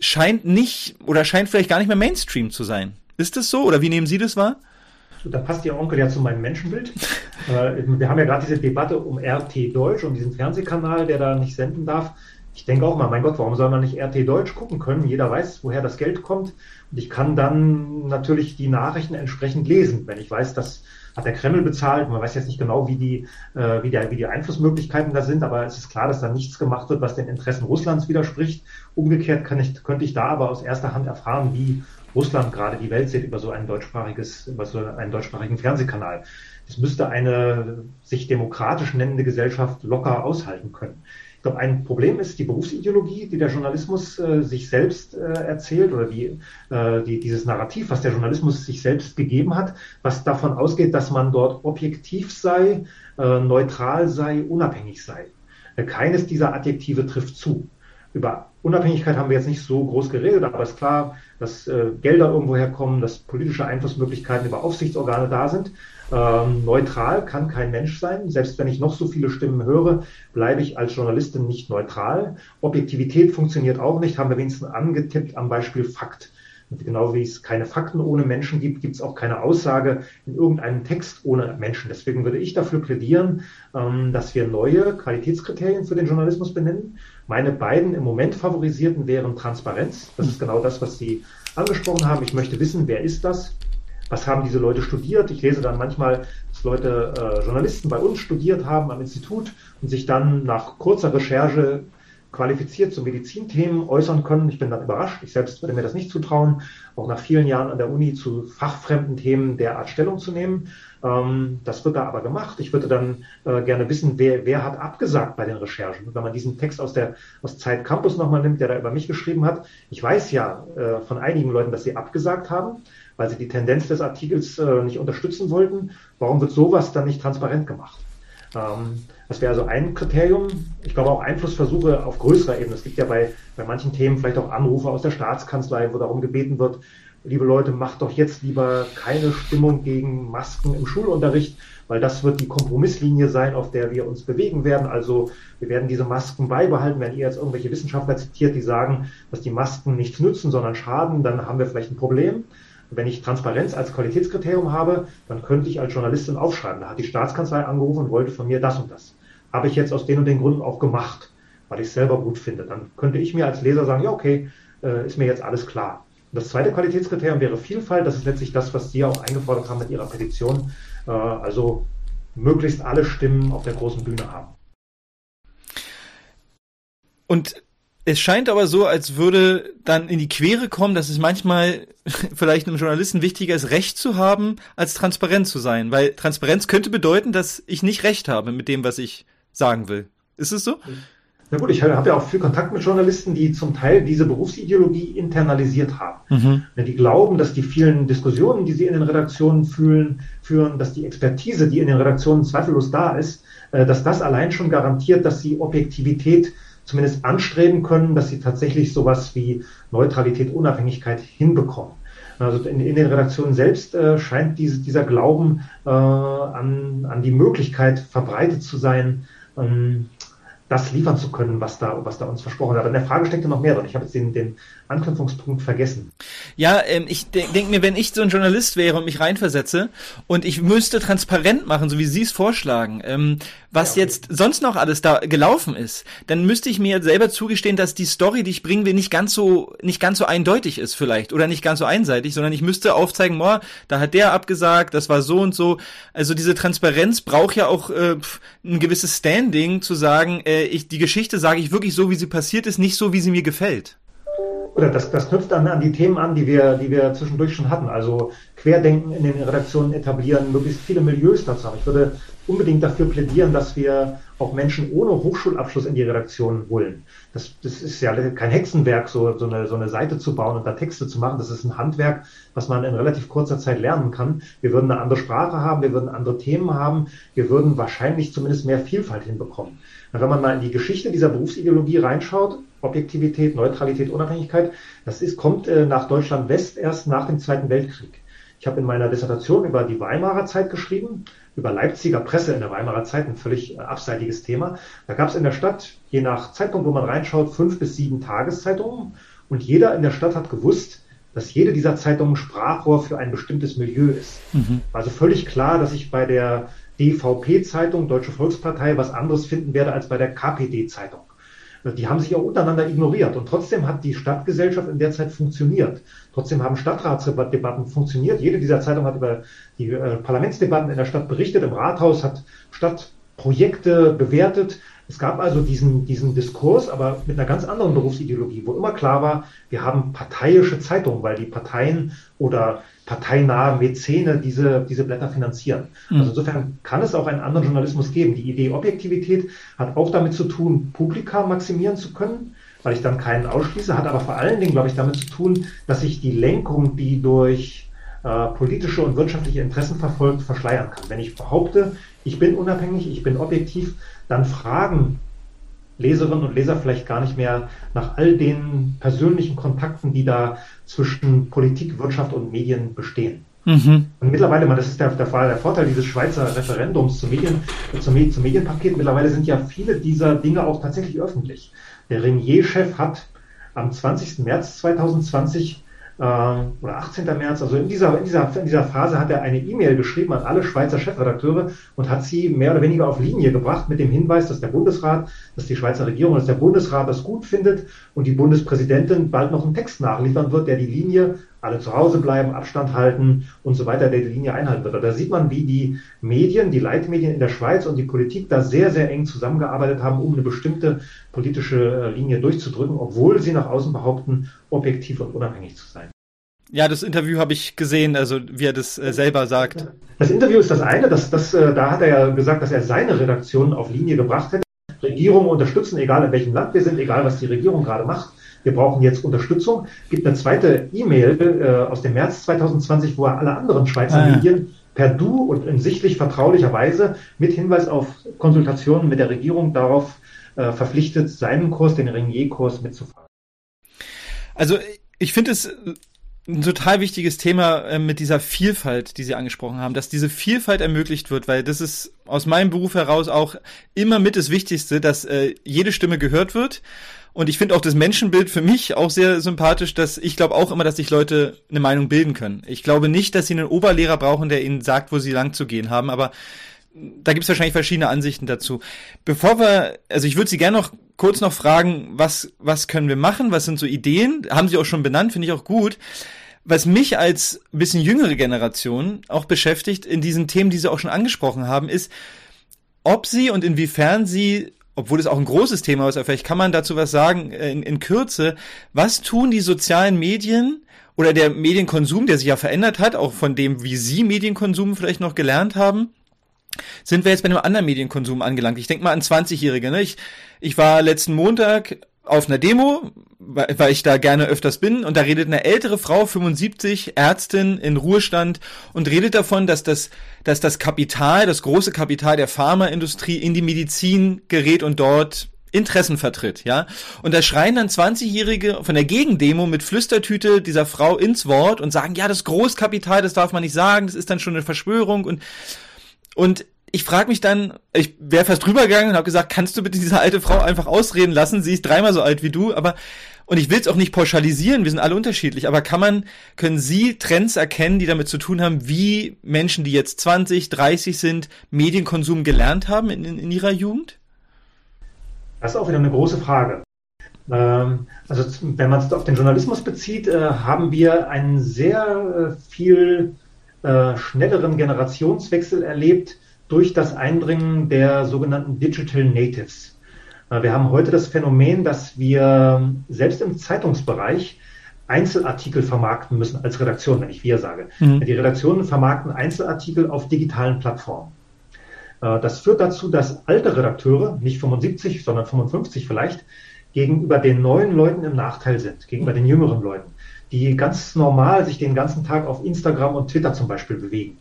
scheint nicht oder scheint vielleicht gar nicht mehr Mainstream zu sein. Ist das so oder wie nehmen Sie das wahr? Da passt Ihr Onkel ja zu meinem Menschenbild. Äh, wir haben ja gerade diese Debatte um RT Deutsch, um diesen Fernsehkanal, der da nicht senden darf. Ich denke auch mal, mein Gott, warum soll man nicht RT Deutsch gucken können? Jeder weiß, woher das Geld kommt. Und ich kann dann natürlich die Nachrichten entsprechend lesen, wenn ich weiß, dass hat der Kreml bezahlt. Man weiß jetzt nicht genau, wie die, äh, wie, der, wie die Einflussmöglichkeiten da sind, aber es ist klar, dass da nichts gemacht wird, was den Interessen Russlands widerspricht. Umgekehrt kann ich, könnte ich da aber aus erster Hand erfahren, wie Russland gerade die Welt sieht über so ein deutschsprachiges, über so einen deutschsprachigen Fernsehkanal. Das müsste eine sich demokratisch nennende Gesellschaft locker aushalten können. Ich glaube, ein Problem ist die Berufsideologie, die der Journalismus äh, sich selbst äh, erzählt oder die, äh, die, dieses Narrativ, was der Journalismus sich selbst gegeben hat, was davon ausgeht, dass man dort objektiv sei, äh, neutral sei, unabhängig sei. Äh, keines dieser Adjektive trifft zu. Über Unabhängigkeit haben wir jetzt nicht so groß geredet, aber es ist klar, dass äh, Gelder irgendwo herkommen, dass politische Einflussmöglichkeiten über Aufsichtsorgane da sind. Ähm, neutral kann kein Mensch sein. Selbst wenn ich noch so viele Stimmen höre, bleibe ich als Journalistin nicht neutral. Objektivität funktioniert auch nicht, haben wir wenigstens angetippt am Beispiel Fakt. Und genau wie es keine Fakten ohne Menschen gibt, gibt es auch keine Aussage in irgendeinem Text ohne Menschen. Deswegen würde ich dafür plädieren, ähm, dass wir neue Qualitätskriterien für den Journalismus benennen. Meine beiden im Moment favorisierten wären Transparenz. Das ist genau das, was Sie angesprochen haben. Ich möchte wissen, wer ist das? was haben diese Leute studiert. Ich lese dann manchmal, dass Leute, äh, Journalisten bei uns studiert haben am Institut und sich dann nach kurzer Recherche qualifiziert zu Medizinthemen äußern können. Ich bin dann überrascht. Ich selbst würde mir das nicht zutrauen, auch nach vielen Jahren an der Uni zu fachfremden Themen derart Stellung zu nehmen. Ähm, das wird da aber gemacht. Ich würde dann äh, gerne wissen, wer, wer hat abgesagt bei den Recherchen. Und wenn man diesen Text aus der aus Zeit Campus nochmal nimmt, der da über mich geschrieben hat, ich weiß ja äh, von einigen Leuten, dass sie abgesagt haben weil sie die Tendenz des Artikels äh, nicht unterstützen wollten. Warum wird sowas dann nicht transparent gemacht? Ähm, das wäre also ein Kriterium. Ich glaube auch Einflussversuche auf größerer Ebene. Es gibt ja bei, bei manchen Themen vielleicht auch Anrufe aus der Staatskanzlei, wo darum gebeten wird, liebe Leute, macht doch jetzt lieber keine Stimmung gegen Masken im Schulunterricht, weil das wird die Kompromisslinie sein, auf der wir uns bewegen werden. Also wir werden diese Masken beibehalten. Wenn ihr jetzt irgendwelche Wissenschaftler zitiert, die sagen, dass die Masken nichts nützen, sondern schaden, dann haben wir vielleicht ein Problem. Wenn ich Transparenz als Qualitätskriterium habe, dann könnte ich als Journalistin aufschreiben. Da hat die Staatskanzlei angerufen und wollte von mir das und das. Habe ich jetzt aus den und den Gründen auch gemacht, weil ich es selber gut finde. Dann könnte ich mir als Leser sagen, ja, okay, äh, ist mir jetzt alles klar. Und das zweite Qualitätskriterium wäre Vielfalt. Das ist letztlich das, was Sie auch eingefordert haben mit Ihrer Petition. Äh, also möglichst alle Stimmen auf der großen Bühne haben. Und es scheint aber so, als würde dann in die Quere kommen, dass es manchmal vielleicht einem Journalisten wichtiger ist, Recht zu haben, als transparent zu sein. Weil Transparenz könnte bedeuten, dass ich nicht Recht habe mit dem, was ich sagen will. Ist es so? Na gut, ich habe ja auch viel Kontakt mit Journalisten, die zum Teil diese Berufsideologie internalisiert haben. Mhm. Die glauben, dass die vielen Diskussionen, die sie in den Redaktionen fühlen, führen, dass die Expertise, die in den Redaktionen zweifellos da ist, äh, dass das allein schon garantiert, dass sie Objektivität zumindest anstreben können, dass sie tatsächlich sowas wie Neutralität, Unabhängigkeit hinbekommen. Also in, in den Redaktionen selbst äh, scheint diese, dieser Glauben äh, an, an die Möglichkeit verbreitet zu sein, ähm, das liefern zu können, was da, was da uns versprochen wird. Aber in der Frage steckt ja noch mehr drin. Ich habe jetzt den, den Anknüpfungspunkt vergessen. Ja, ähm, ich de denke mir, wenn ich so ein Journalist wäre und mich reinversetze und ich müsste transparent machen, so wie Sie es vorschlagen, ähm, was ja, okay. jetzt sonst noch alles da gelaufen ist, dann müsste ich mir selber zugestehen, dass die Story, die ich bringen will, nicht ganz so, nicht ganz so eindeutig ist vielleicht oder nicht ganz so einseitig, sondern ich müsste aufzeigen, boah, da hat der abgesagt, das war so und so. Also diese Transparenz braucht ja auch äh, ein gewisses Standing zu sagen, äh, äh, ich die Geschichte sage ich wirklich so, wie sie passiert ist, nicht so, wie sie mir gefällt oder das, das knüpft an, an die Themen an, die wir, die wir zwischendurch schon hatten. Also Querdenken in den Redaktionen etablieren, möglichst viele Milieus dazu haben. Ich würde unbedingt dafür plädieren, dass wir auch Menschen ohne Hochschulabschluss in die Redaktion holen. Das, das ist ja kein Hexenwerk, so, so, eine, so eine Seite zu bauen und da Texte zu machen. Das ist ein Handwerk, was man in relativ kurzer Zeit lernen kann. Wir würden eine andere Sprache haben, wir würden andere Themen haben, wir würden wahrscheinlich zumindest mehr Vielfalt hinbekommen. Wenn man mal in die Geschichte dieser Berufsideologie reinschaut, Objektivität, Neutralität, Unabhängigkeit, das ist, kommt äh, nach Deutschland West erst nach dem Zweiten Weltkrieg. Ich habe in meiner Dissertation über die Weimarer Zeit geschrieben, über Leipziger Presse in der Weimarer Zeit, ein völlig äh, abseitiges Thema. Da gab es in der Stadt, je nach Zeitpunkt, wo man reinschaut, fünf bis sieben Tageszeitungen und jeder in der Stadt hat gewusst, dass jede dieser Zeitungen Sprachrohr für ein bestimmtes Milieu ist. Mhm. Also völlig klar, dass ich bei der DVP-Zeitung, Deutsche Volkspartei, was anderes finden werde als bei der KPD-Zeitung. Die haben sich auch untereinander ignoriert und trotzdem hat die Stadtgesellschaft in der Zeit funktioniert. Trotzdem haben Stadtratsdebatten funktioniert. Jede dieser Zeitungen hat über die äh, Parlamentsdebatten in der Stadt berichtet, im Rathaus hat Stadtprojekte bewertet. Es gab also diesen, diesen Diskurs, aber mit einer ganz anderen Berufsideologie, wo immer klar war, wir haben parteiische Zeitungen, weil die Parteien oder parteinahe Mäzene diese, diese Blätter finanzieren. Mhm. Also insofern kann es auch einen anderen Journalismus geben. Die Idee Objektivität hat auch damit zu tun, Publika maximieren zu können, weil ich dann keinen ausschließe, hat aber vor allen Dingen, glaube ich, damit zu tun, dass ich die Lenkung, die durch äh, politische und wirtschaftliche Interessen verfolgt, verschleiern kann. Wenn ich behaupte, ich bin unabhängig, ich bin objektiv, dann fragen Leserinnen und Leser vielleicht gar nicht mehr nach all den persönlichen Kontakten, die da zwischen Politik, Wirtschaft und Medien bestehen. Mhm. Und mittlerweile, das ist der, der, der Vorteil dieses Schweizer Referendums zum, Medien, zum, zum Medienpaket, mittlerweile sind ja viele dieser Dinge auch tatsächlich öffentlich. Der Renier-Chef hat am 20. März 2020 äh, oder 18. März, also in dieser, in, dieser, in dieser Phase hat er eine E-Mail geschrieben an alle Schweizer Chefredakteure und hat sie mehr oder weniger auf Linie gebracht mit dem Hinweis, dass der Bundesrat, dass die Schweizer Regierung, dass der Bundesrat das gut findet und die Bundespräsidentin bald noch einen Text nachliefern wird, der die Linie alle zu Hause bleiben, Abstand halten und so weiter, der die Linie einhalten wird. Da sieht man, wie die Medien, die Leitmedien in der Schweiz und die Politik da sehr, sehr eng zusammengearbeitet haben, um eine bestimmte politische äh, Linie durchzudrücken, obwohl sie nach außen behaupten, objektiv und unabhängig zu sein. Ja, das Interview habe ich gesehen, also wie er das äh, selber sagt. Das Interview ist das eine, das, das, äh, da hat er ja gesagt, dass er seine Redaktion auf Linie gebracht hätte. Regierungen unterstützen, egal in welchem Land wir sind, egal was die Regierung gerade macht wir brauchen jetzt Unterstützung. Gibt eine zweite E-Mail äh, aus dem März 2020, wo er alle anderen Schweizer ah, ja. Medien per Du und in sichtlich vertraulicher Weise mit Hinweis auf Konsultationen mit der Regierung darauf äh, verpflichtet, seinen Kurs, den Renier-Kurs mitzufahren. Also ich finde es ein total wichtiges Thema äh, mit dieser Vielfalt, die Sie angesprochen haben, dass diese Vielfalt ermöglicht wird, weil das ist aus meinem Beruf heraus auch immer mit das Wichtigste, dass äh, jede Stimme gehört wird und ich finde auch das Menschenbild für mich auch sehr sympathisch, dass ich glaube auch immer, dass sich Leute eine Meinung bilden können. Ich glaube nicht, dass sie einen Oberlehrer brauchen, der ihnen sagt, wo sie lang zu gehen haben, aber da gibt es wahrscheinlich verschiedene Ansichten dazu. Bevor wir, also ich würde Sie gerne noch kurz noch fragen, was, was können wir machen? Was sind so Ideen? Haben Sie auch schon benannt, finde ich auch gut. Was mich als bisschen jüngere Generation auch beschäftigt in diesen Themen, die Sie auch schon angesprochen haben, ist, ob Sie und inwiefern Sie obwohl es auch ein großes Thema ist, aber vielleicht kann man dazu was sagen äh, in, in Kürze. Was tun die sozialen Medien oder der Medienkonsum, der sich ja verändert hat, auch von dem, wie Sie Medienkonsum vielleicht noch gelernt haben? Sind wir jetzt bei einem anderen Medienkonsum angelangt? Ich denke mal an 20-Jährige. Ne? Ich, ich war letzten Montag auf einer Demo, weil ich da gerne öfters bin, und da redet eine ältere Frau, 75, Ärztin in Ruhestand, und redet davon, dass das, dass das Kapital, das große Kapital der Pharmaindustrie in die Medizin gerät und dort Interessen vertritt, ja. Und da schreien dann 20-Jährige von der Gegendemo mit Flüstertüte dieser Frau ins Wort und sagen, ja, das Großkapital, das darf man nicht sagen, das ist dann schon eine Verschwörung und, und ich frage mich dann, ich wäre fast drüber gegangen und habe gesagt, kannst du bitte diese alte Frau einfach ausreden lassen? Sie ist dreimal so alt wie du, aber und ich will es auch nicht pauschalisieren, wir sind alle unterschiedlich, aber kann man, können Sie Trends erkennen, die damit zu tun haben, wie Menschen, die jetzt 20, 30 sind, Medienkonsum gelernt haben in, in, in ihrer Jugend? Das ist auch wieder eine große Frage. Ähm, also wenn man es auf den Journalismus bezieht, äh, haben wir einen sehr äh, viel äh, schnelleren Generationswechsel erlebt durch das Eindringen der sogenannten Digital Natives. Äh, wir haben heute das Phänomen, dass wir selbst im Zeitungsbereich Einzelartikel vermarkten müssen als Redaktion, wenn ich wir sage. Mhm. Die Redaktionen vermarkten Einzelartikel auf digitalen Plattformen. Äh, das führt dazu, dass alte Redakteure, nicht 75, sondern 55 vielleicht, gegenüber den neuen Leuten im Nachteil sind, gegenüber den jüngeren Leuten, die ganz normal sich den ganzen Tag auf Instagram und Twitter zum Beispiel bewegen.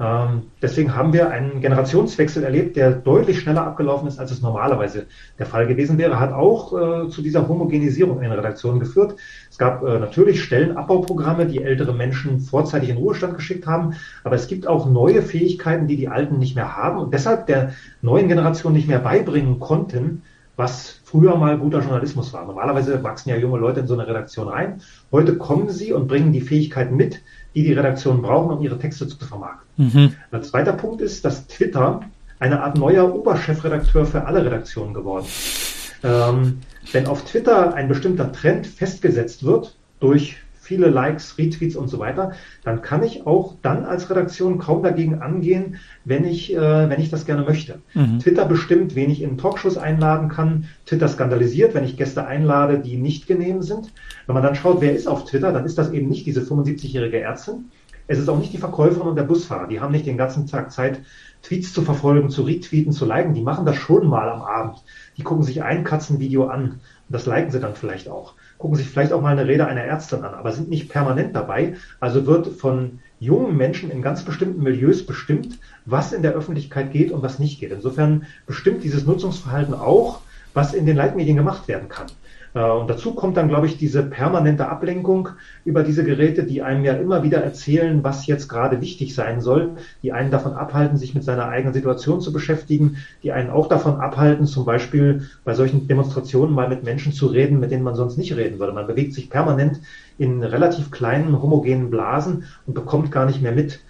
Ähm, deswegen haben wir einen Generationswechsel erlebt, der deutlich schneller abgelaufen ist, als es normalerweise der Fall gewesen wäre, hat auch äh, zu dieser Homogenisierung in Redaktionen geführt. Es gab äh, natürlich Stellenabbauprogramme, die ältere Menschen vorzeitig in Ruhestand geschickt haben, aber es gibt auch neue Fähigkeiten, die die Alten nicht mehr haben und deshalb der neuen Generation nicht mehr beibringen konnten, was früher mal guter Journalismus war. Normalerweise wachsen ja junge Leute in so eine Redaktion rein. Heute kommen sie und bringen die Fähigkeiten mit, die die Redaktionen brauchen, um ihre Texte zu vermarkten. Mhm. Ein zweiter Punkt ist, dass Twitter eine Art neuer Oberchefredakteur für alle Redaktionen geworden ist. Ähm, wenn auf Twitter ein bestimmter Trend festgesetzt wird durch viele Likes, Retweets und so weiter, dann kann ich auch dann als Redaktion kaum dagegen angehen, wenn ich, äh, wenn ich das gerne möchte. Mhm. Twitter bestimmt, wen ich in Talkshows einladen kann. Twitter skandalisiert, wenn ich Gäste einlade, die nicht genehm sind. Wenn man dann schaut, wer ist auf Twitter, dann ist das eben nicht diese 75-jährige Ärztin. Es ist auch nicht die Verkäuferin und der Busfahrer. Die haben nicht den ganzen Tag Zeit, Tweets zu verfolgen, zu retweeten, zu liken. Die machen das schon mal am Abend. Die gucken sich ein Katzenvideo an. Das liken sie dann vielleicht auch gucken sich vielleicht auch mal eine Rede einer Ärztin an, aber sind nicht permanent dabei. Also wird von jungen Menschen in ganz bestimmten Milieus bestimmt, was in der Öffentlichkeit geht und was nicht geht. Insofern bestimmt dieses Nutzungsverhalten auch, was in den Leitmedien gemacht werden kann. Äh, und dazu kommt dann, glaube ich, diese permanente Ablenkung über diese Geräte, die einem ja immer wieder erzählen, was jetzt gerade wichtig sein soll, die einen davon abhalten, sich mit seiner eigenen Situation zu beschäftigen, die einen auch davon abhalten, zum Beispiel bei solchen Demonstrationen mal mit Menschen zu reden, mit denen man sonst nicht reden würde. Man bewegt sich permanent in relativ kleinen, homogenen Blasen und bekommt gar nicht mehr mit,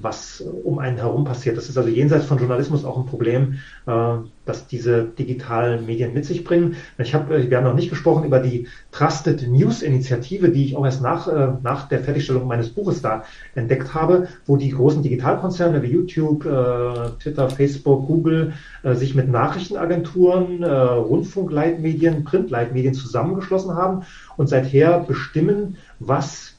was um einen herum passiert. Das ist also jenseits von Journalismus auch ein Problem, äh, das diese digitalen Medien mit sich bringen. Ich habe, äh, wir haben noch nicht gesprochen über die Trusted News Initiative, die ich auch erst nach, äh, nach der Fertigstellung meines Buches da entdeckt habe, wo die großen Digitalkonzerne wie YouTube, Twitter, Facebook, Google sich mit Nachrichtenagenturen, Rundfunkleitmedien, Printleitmedien zusammengeschlossen haben und seither bestimmen, was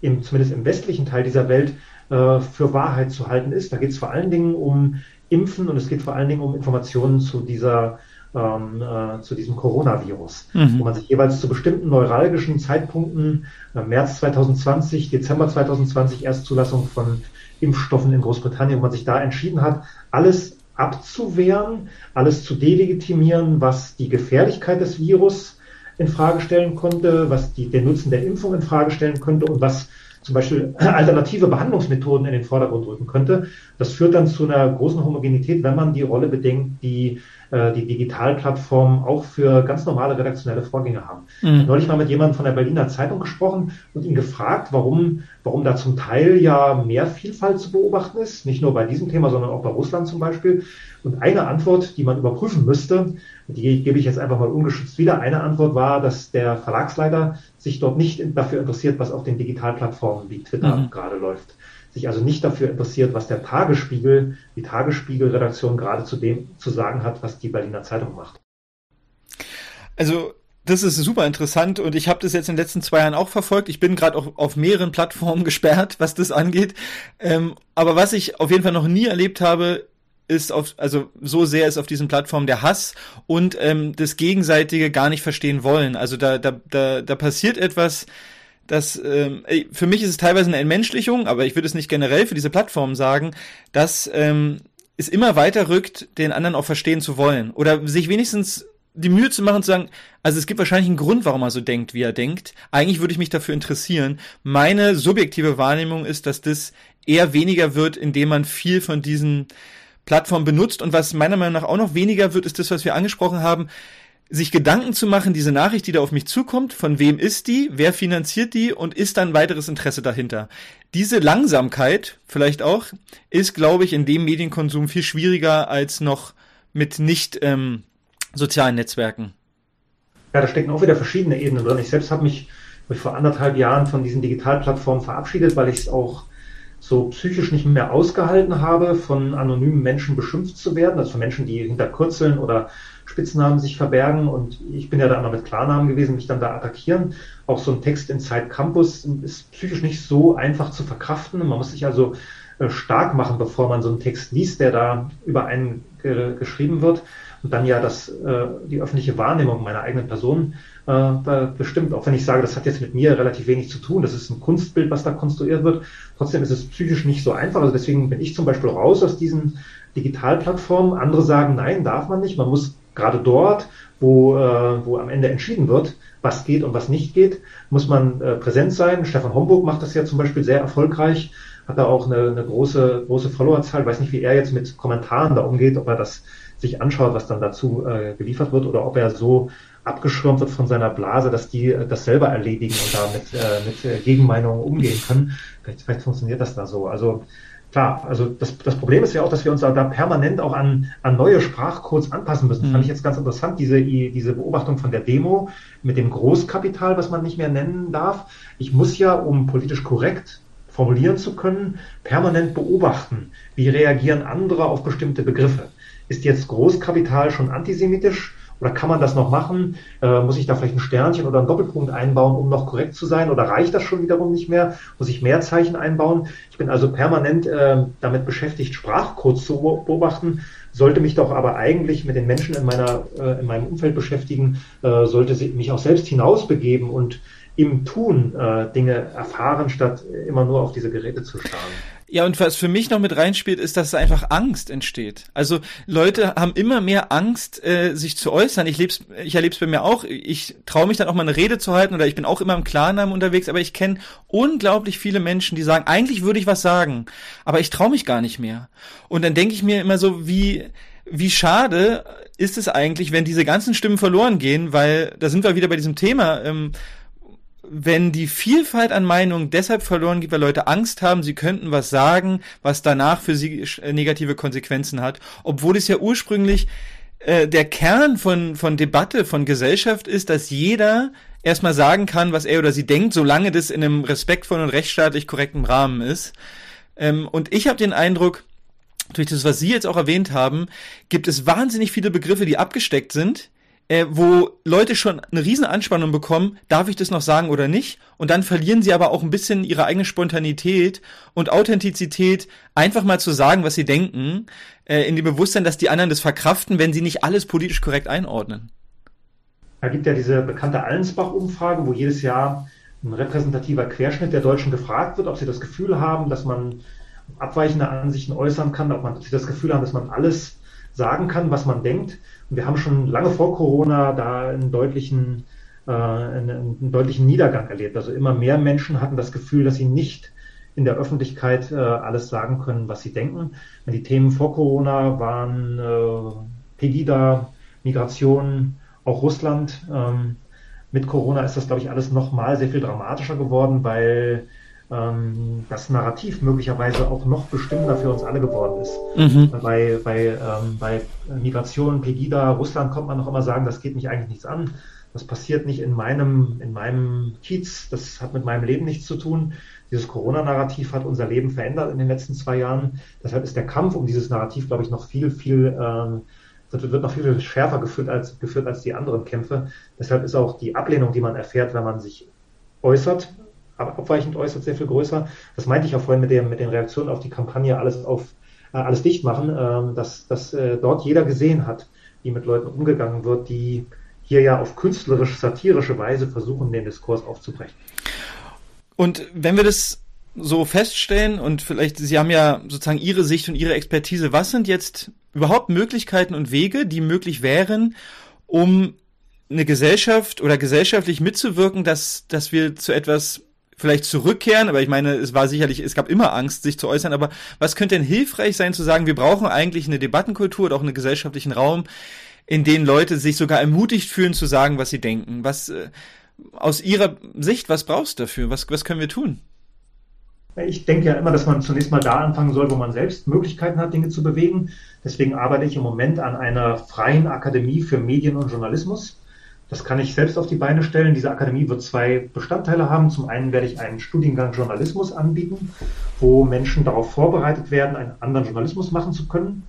im, zumindest im westlichen Teil dieser Welt äh, für Wahrheit zu halten ist. Da geht es vor allen Dingen um Impfen und es geht vor allen Dingen um Informationen zu dieser ähm, äh, zu diesem Coronavirus, mhm. wo man sich jeweils zu bestimmten neuralgischen Zeitpunkten, äh, März 2020, Dezember 2020, Erstzulassung von Impfstoffen in Großbritannien, wo man sich da entschieden hat, alles abzuwehren, alles zu delegitimieren, was die Gefährlichkeit des Virus in Frage stellen konnte, was die, den Nutzen der Impfung in Frage stellen könnte und was zum Beispiel alternative Behandlungsmethoden in den Vordergrund rücken könnte. Das führt dann zu einer großen Homogenität, wenn man die Rolle bedenkt, die äh, die Digitalplattformen auch für ganz normale redaktionelle Vorgänge haben. Mhm. Ich habe neulich mal mit jemandem von der Berliner Zeitung gesprochen und ihn gefragt, warum, warum da zum Teil ja mehr Vielfalt zu beobachten ist, nicht nur bei diesem Thema, sondern auch bei Russland zum Beispiel. Und eine Antwort, die man überprüfen müsste, die gebe ich jetzt einfach mal ungeschützt wieder. Eine Antwort war, dass der Verlagsleiter sich dort nicht dafür interessiert, was auf den Digitalplattformen wie Twitter mhm. gerade läuft sich also nicht dafür interessiert, was der Tagesspiegel, die Tagesspiegel-Redaktion gerade zu dem zu sagen hat, was die Berliner Zeitung macht. Also das ist super interessant und ich habe das jetzt in den letzten zwei Jahren auch verfolgt. Ich bin gerade auch auf mehreren Plattformen gesperrt, was das angeht. Ähm, aber was ich auf jeden Fall noch nie erlebt habe, ist auf, also so sehr ist auf diesen Plattformen der Hass und ähm, das gegenseitige gar nicht verstehen wollen. Also da, da, da, da passiert etwas, dass ähm, für mich ist es teilweise eine Entmenschlichung, aber ich würde es nicht generell für diese Plattform sagen, dass ähm, es immer weiter rückt, den anderen auch verstehen zu wollen oder sich wenigstens die Mühe zu machen zu sagen, also es gibt wahrscheinlich einen Grund, warum er so denkt, wie er denkt. Eigentlich würde ich mich dafür interessieren. Meine subjektive Wahrnehmung ist, dass das eher weniger wird, indem man viel von diesen Plattformen benutzt und was meiner Meinung nach auch noch weniger wird, ist das, was wir angesprochen haben sich Gedanken zu machen, diese Nachricht, die da auf mich zukommt, von wem ist die, wer finanziert die und ist dann weiteres Interesse dahinter. Diese Langsamkeit vielleicht auch ist, glaube ich, in dem Medienkonsum viel schwieriger als noch mit nicht ähm, sozialen Netzwerken. Ja, da stecken auch wieder verschiedene Ebenen drin. Ich selbst habe mich, mich vor anderthalb Jahren von diesen Digitalplattformen verabschiedet, weil ich es auch so psychisch nicht mehr ausgehalten habe, von anonymen Menschen beschimpft zu werden, also von Menschen, die hinter Kürzeln oder Spitznamen sich verbergen. Und ich bin ja da immer mit Klarnamen gewesen, mich dann da attackieren. Auch so ein Text in Zeit Campus ist psychisch nicht so einfach zu verkraften. Man muss sich also äh, stark machen, bevor man so einen Text liest, der da über einen geschrieben wird und dann ja das, äh, die öffentliche Wahrnehmung meiner eigenen Person äh, bestimmt, auch wenn ich sage, das hat jetzt mit mir relativ wenig zu tun, das ist ein Kunstbild, was da konstruiert wird. Trotzdem ist es psychisch nicht so einfach. Also deswegen bin ich zum Beispiel raus aus diesen Digitalplattformen. Andere sagen, nein, darf man nicht. Man muss gerade dort, wo, äh, wo am Ende entschieden wird, was geht und was nicht geht, muss man äh, präsent sein. Stefan Homburg macht das ja zum Beispiel sehr erfolgreich, hat da auch eine, eine große, große Followerzahl. Weiß nicht, wie er jetzt mit Kommentaren da umgeht, ob er das sich anschaut, was dann dazu äh, geliefert wird, oder ob er so abgeschirmt wird von seiner Blase, dass die äh, das selber erledigen und da mit, äh, mit äh, Gegenmeinungen umgehen können. Vielleicht, vielleicht funktioniert das da so. Also klar, also das, das Problem ist ja auch, dass wir uns da permanent auch an, an neue Sprachcodes anpassen müssen. Mhm. Fand ich jetzt ganz interessant, diese, diese Beobachtung von der Demo mit dem Großkapital, was man nicht mehr nennen darf. Ich muss ja, um politisch korrekt formulieren zu können, permanent beobachten, wie reagieren andere auf bestimmte Begriffe. Ist jetzt Großkapital schon antisemitisch? Oder kann man das noch machen? Äh, muss ich da vielleicht ein Sternchen oder einen Doppelpunkt einbauen, um noch korrekt zu sein? Oder reicht das schon wiederum nicht mehr? Muss ich mehr Zeichen einbauen? Ich bin also permanent äh, damit beschäftigt, Sprachcodes zu beobachten, sollte mich doch aber eigentlich mit den Menschen in, meiner, äh, in meinem Umfeld beschäftigen, äh, sollte mich auch selbst hinausbegeben und im Tun äh, Dinge erfahren, statt immer nur auf diese Geräte zu starren. Ja, und was für mich noch mit reinspielt, ist, dass einfach Angst entsteht. Also Leute haben immer mehr Angst, äh, sich zu äußern. Ich, leb's, ich erlebe es bei mir auch. Ich traue mich dann auch mal eine Rede zu halten oder ich bin auch immer im Klarnamen unterwegs, aber ich kenne unglaublich viele Menschen, die sagen, eigentlich würde ich was sagen, aber ich traue mich gar nicht mehr. Und dann denke ich mir immer so, wie, wie schade ist es eigentlich, wenn diese ganzen Stimmen verloren gehen, weil da sind wir wieder bei diesem Thema. Ähm, wenn die Vielfalt an Meinungen deshalb verloren geht, weil Leute Angst haben, sie könnten was sagen, was danach für sie äh, negative Konsequenzen hat, obwohl es ja ursprünglich äh, der Kern von, von Debatte, von Gesellschaft ist, dass jeder erstmal sagen kann, was er oder sie denkt, solange das in einem respektvollen und rechtsstaatlich korrekten Rahmen ist. Ähm, und ich habe den Eindruck, durch das, was Sie jetzt auch erwähnt haben, gibt es wahnsinnig viele Begriffe, die abgesteckt sind, äh, wo Leute schon eine riesen Anspannung bekommen, darf ich das noch sagen oder nicht? Und dann verlieren sie aber auch ein bisschen ihre eigene Spontanität und Authentizität, einfach mal zu sagen, was sie denken, äh, in dem Bewusstsein, dass die anderen das verkraften, wenn sie nicht alles politisch korrekt einordnen. Da gibt ja diese bekannte Allensbach-Umfrage, wo jedes Jahr ein repräsentativer Querschnitt der Deutschen gefragt wird, ob sie das Gefühl haben, dass man abweichende Ansichten äußern kann, ob, man, ob sie das Gefühl haben, dass man alles sagen kann, was man denkt. Wir haben schon lange vor Corona da einen deutlichen, äh, einen, einen deutlichen Niedergang erlebt. Also immer mehr Menschen hatten das Gefühl, dass sie nicht in der Öffentlichkeit äh, alles sagen können, was sie denken. Die Themen vor Corona waren äh, Pegida, Migration, auch Russland. Ähm, mit Corona ist das, glaube ich, alles nochmal sehr viel dramatischer geworden, weil ähm, das Narrativ möglicherweise auch noch bestimmender für uns alle geworden ist. Mhm. Bei, bei, ähm, bei Migration, Pegida, Russland kommt man noch immer sagen, das geht mich eigentlich nichts an. Das passiert nicht in meinem, in meinem Kiez, das hat mit meinem Leben nichts zu tun. Dieses Corona-Narrativ hat unser Leben verändert in den letzten zwei Jahren. Deshalb ist der Kampf um dieses Narrativ, glaube ich, noch viel, viel ähm, wird noch viel schärfer geführt als, geführt als die anderen Kämpfe. Deshalb ist auch die Ablehnung, die man erfährt, wenn man sich äußert, abweichend äußert, sehr viel größer. Das meinte ich ja vorhin mit, dem, mit den Reaktionen auf die Kampagne, alles auf äh, alles dicht machen, äh, dass, dass äh, dort jeder gesehen hat, wie mit Leuten umgegangen wird, die hier ja auf künstlerisch-satirische Weise versuchen, den Diskurs aufzubrechen. Und wenn wir das so feststellen und vielleicht, Sie haben ja sozusagen Ihre Sicht und Ihre Expertise, was sind jetzt überhaupt Möglichkeiten und Wege, die möglich wären, um eine Gesellschaft oder gesellschaftlich mitzuwirken, dass, dass wir zu etwas vielleicht zurückkehren, aber ich meine, es war sicherlich, es gab immer Angst, sich zu äußern, aber was könnte denn hilfreich sein zu sagen, wir brauchen eigentlich eine Debattenkultur oder auch einen gesellschaftlichen Raum, in dem Leute sich sogar ermutigt fühlen zu sagen, was sie denken. Was äh, aus Ihrer Sicht, was brauchst du dafür? Was, was können wir tun? Ich denke ja immer, dass man zunächst mal da anfangen soll, wo man selbst Möglichkeiten hat, Dinge zu bewegen. Deswegen arbeite ich im Moment an einer freien Akademie für Medien und Journalismus Das kann ich selbst auf die Beine stellen. Diese Akademie wird zwei Bestandteile haben. Zum einen werde ich einen Studiengang Journalismus anbieten, wo Menschen darauf vorbereitet werden, einen anderen Journalismus machen zu können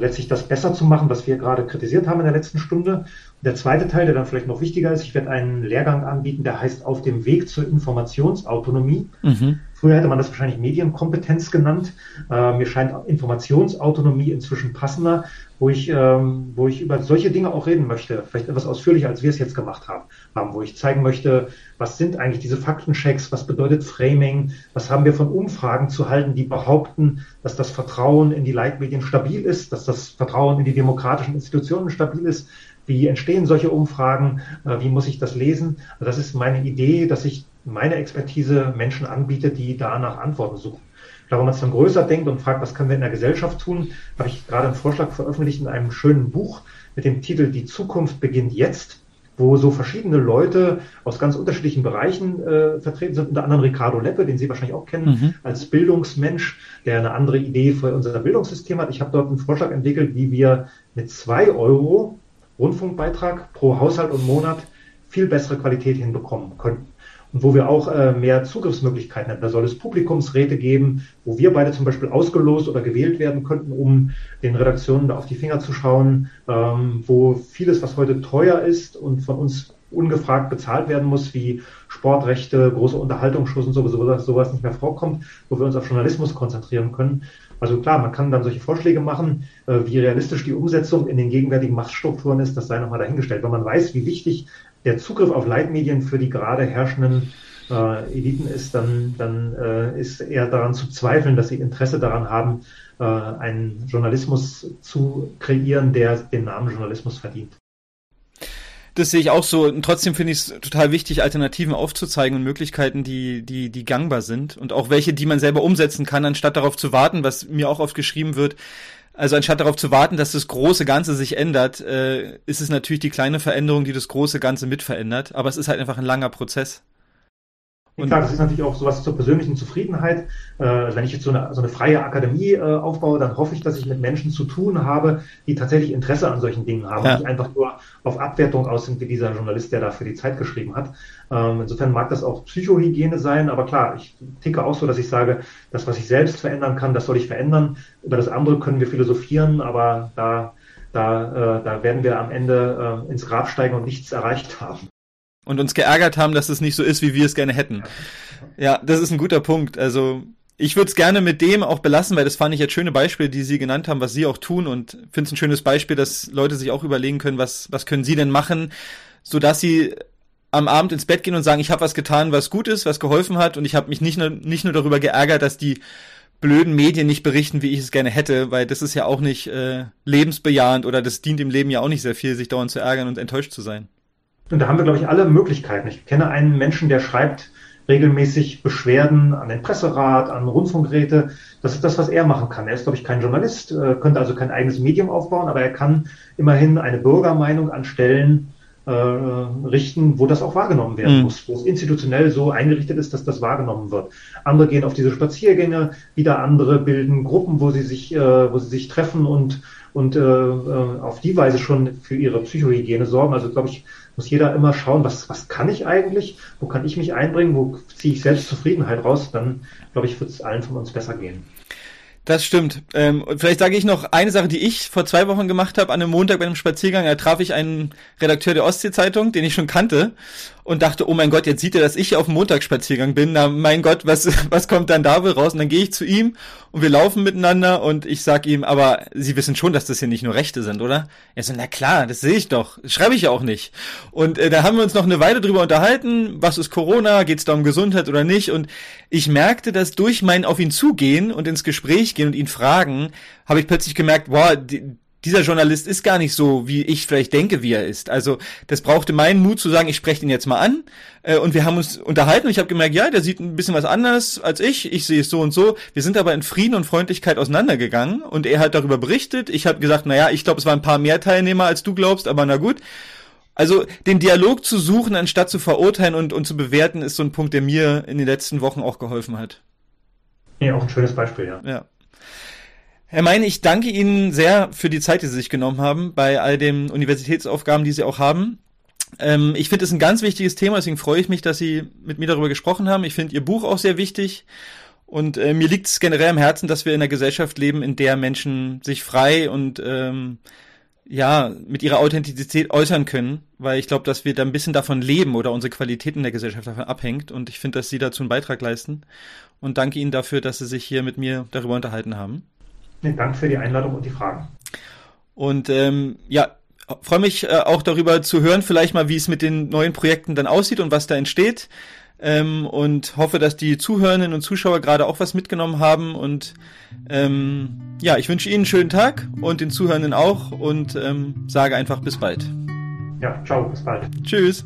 letztlich das besser zu machen, was wir gerade kritisiert haben in der letzten Stunde. Und der zweite Teil, der dann vielleicht noch wichtiger ist, ich werde einen Lehrgang anbieten, der heißt Auf dem Weg zur Informationsautonomie. Mhm. Früher hätte man das wahrscheinlich Medienkompetenz genannt. Äh, mir scheint Informationsautonomie inzwischen passender, wo ich, ähm, wo ich über solche Dinge auch reden möchte, vielleicht etwas ausführlicher, als wir es jetzt gemacht haben, haben, wo ich zeigen möchte, was sind eigentlich diese Faktenchecks, was bedeutet Framing, was haben wir von Umfragen zu halten, die behaupten, dass das Vertrauen in die Leitmedien stabil ist, dass das Vertrauen in die demokratischen Institutionen stabil ist, wie entstehen solche Umfragen? Äh, wie muss ich das lesen? Also das ist meine Idee, dass ich meine Expertise Menschen anbiete, die danach Antworten suchen. Ich glaube, wenn man es dann größer denkt und fragt, was können wir in der Gesellschaft tun, habe ich gerade einen Vorschlag veröffentlicht in einem schönen Buch mit dem Titel Die Zukunft beginnt jetzt, wo so verschiedene Leute aus ganz unterschiedlichen Bereichen äh, vertreten sind, unter anderem Ricardo Leppe, den Sie wahrscheinlich auch kennen, mhm. als Bildungsmensch, der eine andere Idee für unser Bildungssystem hat. Ich habe dort einen Vorschlag entwickelt, wie wir mit zwei Euro Rundfunkbeitrag pro Haushalt und Monat viel bessere Qualität hinbekommen können und wo wir auch äh, mehr Zugriffsmöglichkeiten hätten. Da soll es Publikumsräte geben, wo wir beide zum Beispiel ausgelost oder gewählt werden könnten, um den Redaktionen da auf die Finger zu schauen, ähm, wo vieles, was heute teuer ist und von uns ungefragt bezahlt werden muss, wie Sportrechte, große Unterhaltungsshows und so, sowas, sowas nicht mehr vorkommt, wo wir uns auf Journalismus konzentrieren können. Also klar, man kann dann solche Vorschläge machen, äh, wie realistisch die Umsetzung in den gegenwärtigen Machtstrukturen ist, das sei nochmal dahingestellt. Wenn man weiß, wie wichtig der Zugriff auf Leitmedien für die gerade herrschenden äh, Eliten ist, dann, dann äh, ist eher daran zu zweifeln, dass sie Interesse daran haben, äh, einen Journalismus zu kreieren, der den Namen Journalismus verdient. Das sehe ich auch so. Und trotzdem finde ich es total wichtig, Alternativen aufzuzeigen und Möglichkeiten, die, die, die gangbar sind. Und auch welche, die man selber umsetzen kann, anstatt darauf zu warten, was mir auch oft geschrieben wird, also anstatt darauf zu warten, dass das große Ganze sich ändert, äh, ist es natürlich die kleine Veränderung, die das große Ganze mit verändert. Aber es ist halt einfach ein langer Prozess. Und klar, das ist natürlich auch sowas zur persönlichen Zufriedenheit. Äh, wenn ich jetzt so eine, so eine freie Akademie äh, aufbaue, dann hoffe ich, dass ich mit Menschen zu tun habe, die tatsächlich Interesse an solchen Dingen haben ja. und nicht einfach nur auf Abwertung aus sind, wie dieser Journalist, der da für die Zeit geschrieben hat. Ähm, insofern mag das auch Psychohygiene sein, aber klar, ich ticke auch so, dass ich sage, das, was ich selbst verändern kann, das soll ich verändern. Über das andere können wir philosophieren, aber da, da, äh, da werden wir am Ende äh, ins Grab steigen und nichts erreicht haben und uns geärgert haben, dass es nicht so ist, wie wir es gerne hätten. Ja, das ist ein guter Punkt. Also ich würde es gerne mit dem auch belassen, weil das fand ich jetzt schöne Beispiele, die Sie genannt haben, was Sie auch tun und finde es ein schönes Beispiel, dass Leute sich auch überlegen können, was, was können Sie denn machen, so dass Sie am Abend ins Bett gehen und sagen, ich habe was getan, was gut ist, was geholfen hat und ich habe mich nicht nur, nicht nur darüber geärgert, dass die blöden Medien nicht berichten, wie ich es gerne hätte, weil das ist ja auch nicht äh, lebensbejahend oder das dient im Leben ja auch nicht sehr viel, sich dauernd zu ärgern und enttäuscht zu sein. Und da haben wir, glaube ich, alle Möglichkeiten. Ich kenne einen Menschen, der schreibt regelmäßig Beschwerden an den Presserat, an Rundfunkräte. Das ist das, was er machen kann. Er ist, glaube ich, kein Journalist, äh, könnte also kein eigenes Medium aufbauen, aber er kann immerhin eine Bürgermeinung an Stellen äh, richten, wo das auch wahrgenommen werden mhm. muss, wo es institutionell so eingerichtet ist, dass das wahrgenommen wird. Andere gehen auf diese Spaziergänge, wieder andere bilden Gruppen, wo sie sich, äh, wo sie sich treffen und und äh, äh auf die Weise schon für ihre Psychohygiene sorgen. Also glaube ich, muss jeder immer schauen, was, was kann ich eigentlich, wo kann ich mich einbringen, wo ziehe ich selbst Zufriedenheit raus, dann glaube ich, wird es allen von uns besser gehen. Das stimmt. Ähm, vielleicht sage ich noch eine Sache, die ich vor zwei Wochen gemacht habe. An einem Montag bei einem Spaziergang, da traf ich einen Redakteur der Ostsee-Zeitung, den ich schon kannte und dachte, oh mein Gott, jetzt sieht er, dass ich hier auf dem Montagsspaziergang bin. Na, mein Gott, was, was kommt dann da wohl raus? Und dann gehe ich zu ihm und wir laufen miteinander und ich sag ihm, aber Sie wissen schon, dass das hier nicht nur Rechte sind, oder? Er so, na klar, das sehe ich doch. schreibe ich ja auch nicht. Und äh, da haben wir uns noch eine Weile drüber unterhalten. Was ist Corona? Geht es da um Gesundheit oder nicht? Und ich merkte, dass durch mein auf ihn zugehen und ins Gespräch gehen und ihn fragen, habe ich plötzlich gemerkt, boah, die, dieser Journalist ist gar nicht so, wie ich vielleicht denke, wie er ist. Also das brauchte meinen Mut zu sagen, ich spreche ihn jetzt mal an. Äh, und wir haben uns unterhalten und ich habe gemerkt, ja, der sieht ein bisschen was anders als ich. Ich sehe es so und so. Wir sind aber in Frieden und Freundlichkeit auseinandergegangen und er hat darüber berichtet. Ich habe gesagt, naja, ich glaube, es waren ein paar mehr Teilnehmer, als du glaubst, aber na gut. Also den Dialog zu suchen, anstatt zu verurteilen und, und zu bewerten, ist so ein Punkt, der mir in den letzten Wochen auch geholfen hat. Ja, auch ein schönes Beispiel, ja. Ja. Herr Mein, ich danke Ihnen sehr für die Zeit, die Sie sich genommen haben bei all den Universitätsaufgaben, die Sie auch haben. Ähm, ich finde es ein ganz wichtiges Thema, deswegen freue ich mich, dass Sie mit mir darüber gesprochen haben. Ich finde Ihr Buch auch sehr wichtig. Und äh, mir liegt es generell am Herzen, dass wir in einer Gesellschaft leben, in der Menschen sich frei und ähm, ja, mit ihrer Authentizität äußern können, weil ich glaube, dass wir da ein bisschen davon leben oder unsere Qualität in der Gesellschaft davon abhängt. Und ich finde, dass Sie dazu einen Beitrag leisten. Und danke Ihnen dafür, dass Sie sich hier mit mir darüber unterhalten haben. Ja, danke für die Einladung und die Fragen. Und ähm, ja, freue mich äh, auch darüber zu hören, vielleicht mal, wie es mit den neuen Projekten dann aussieht und was da entsteht. Ähm, und hoffe, dass die Zuhörenden und Zuschauer gerade auch was mitgenommen haben. Und ähm, ja, ich wünsche Ihnen einen schönen Tag und den Zuhörenden auch und ähm, sage einfach bis bald. Ja, ciao, bis bald. Tschüss.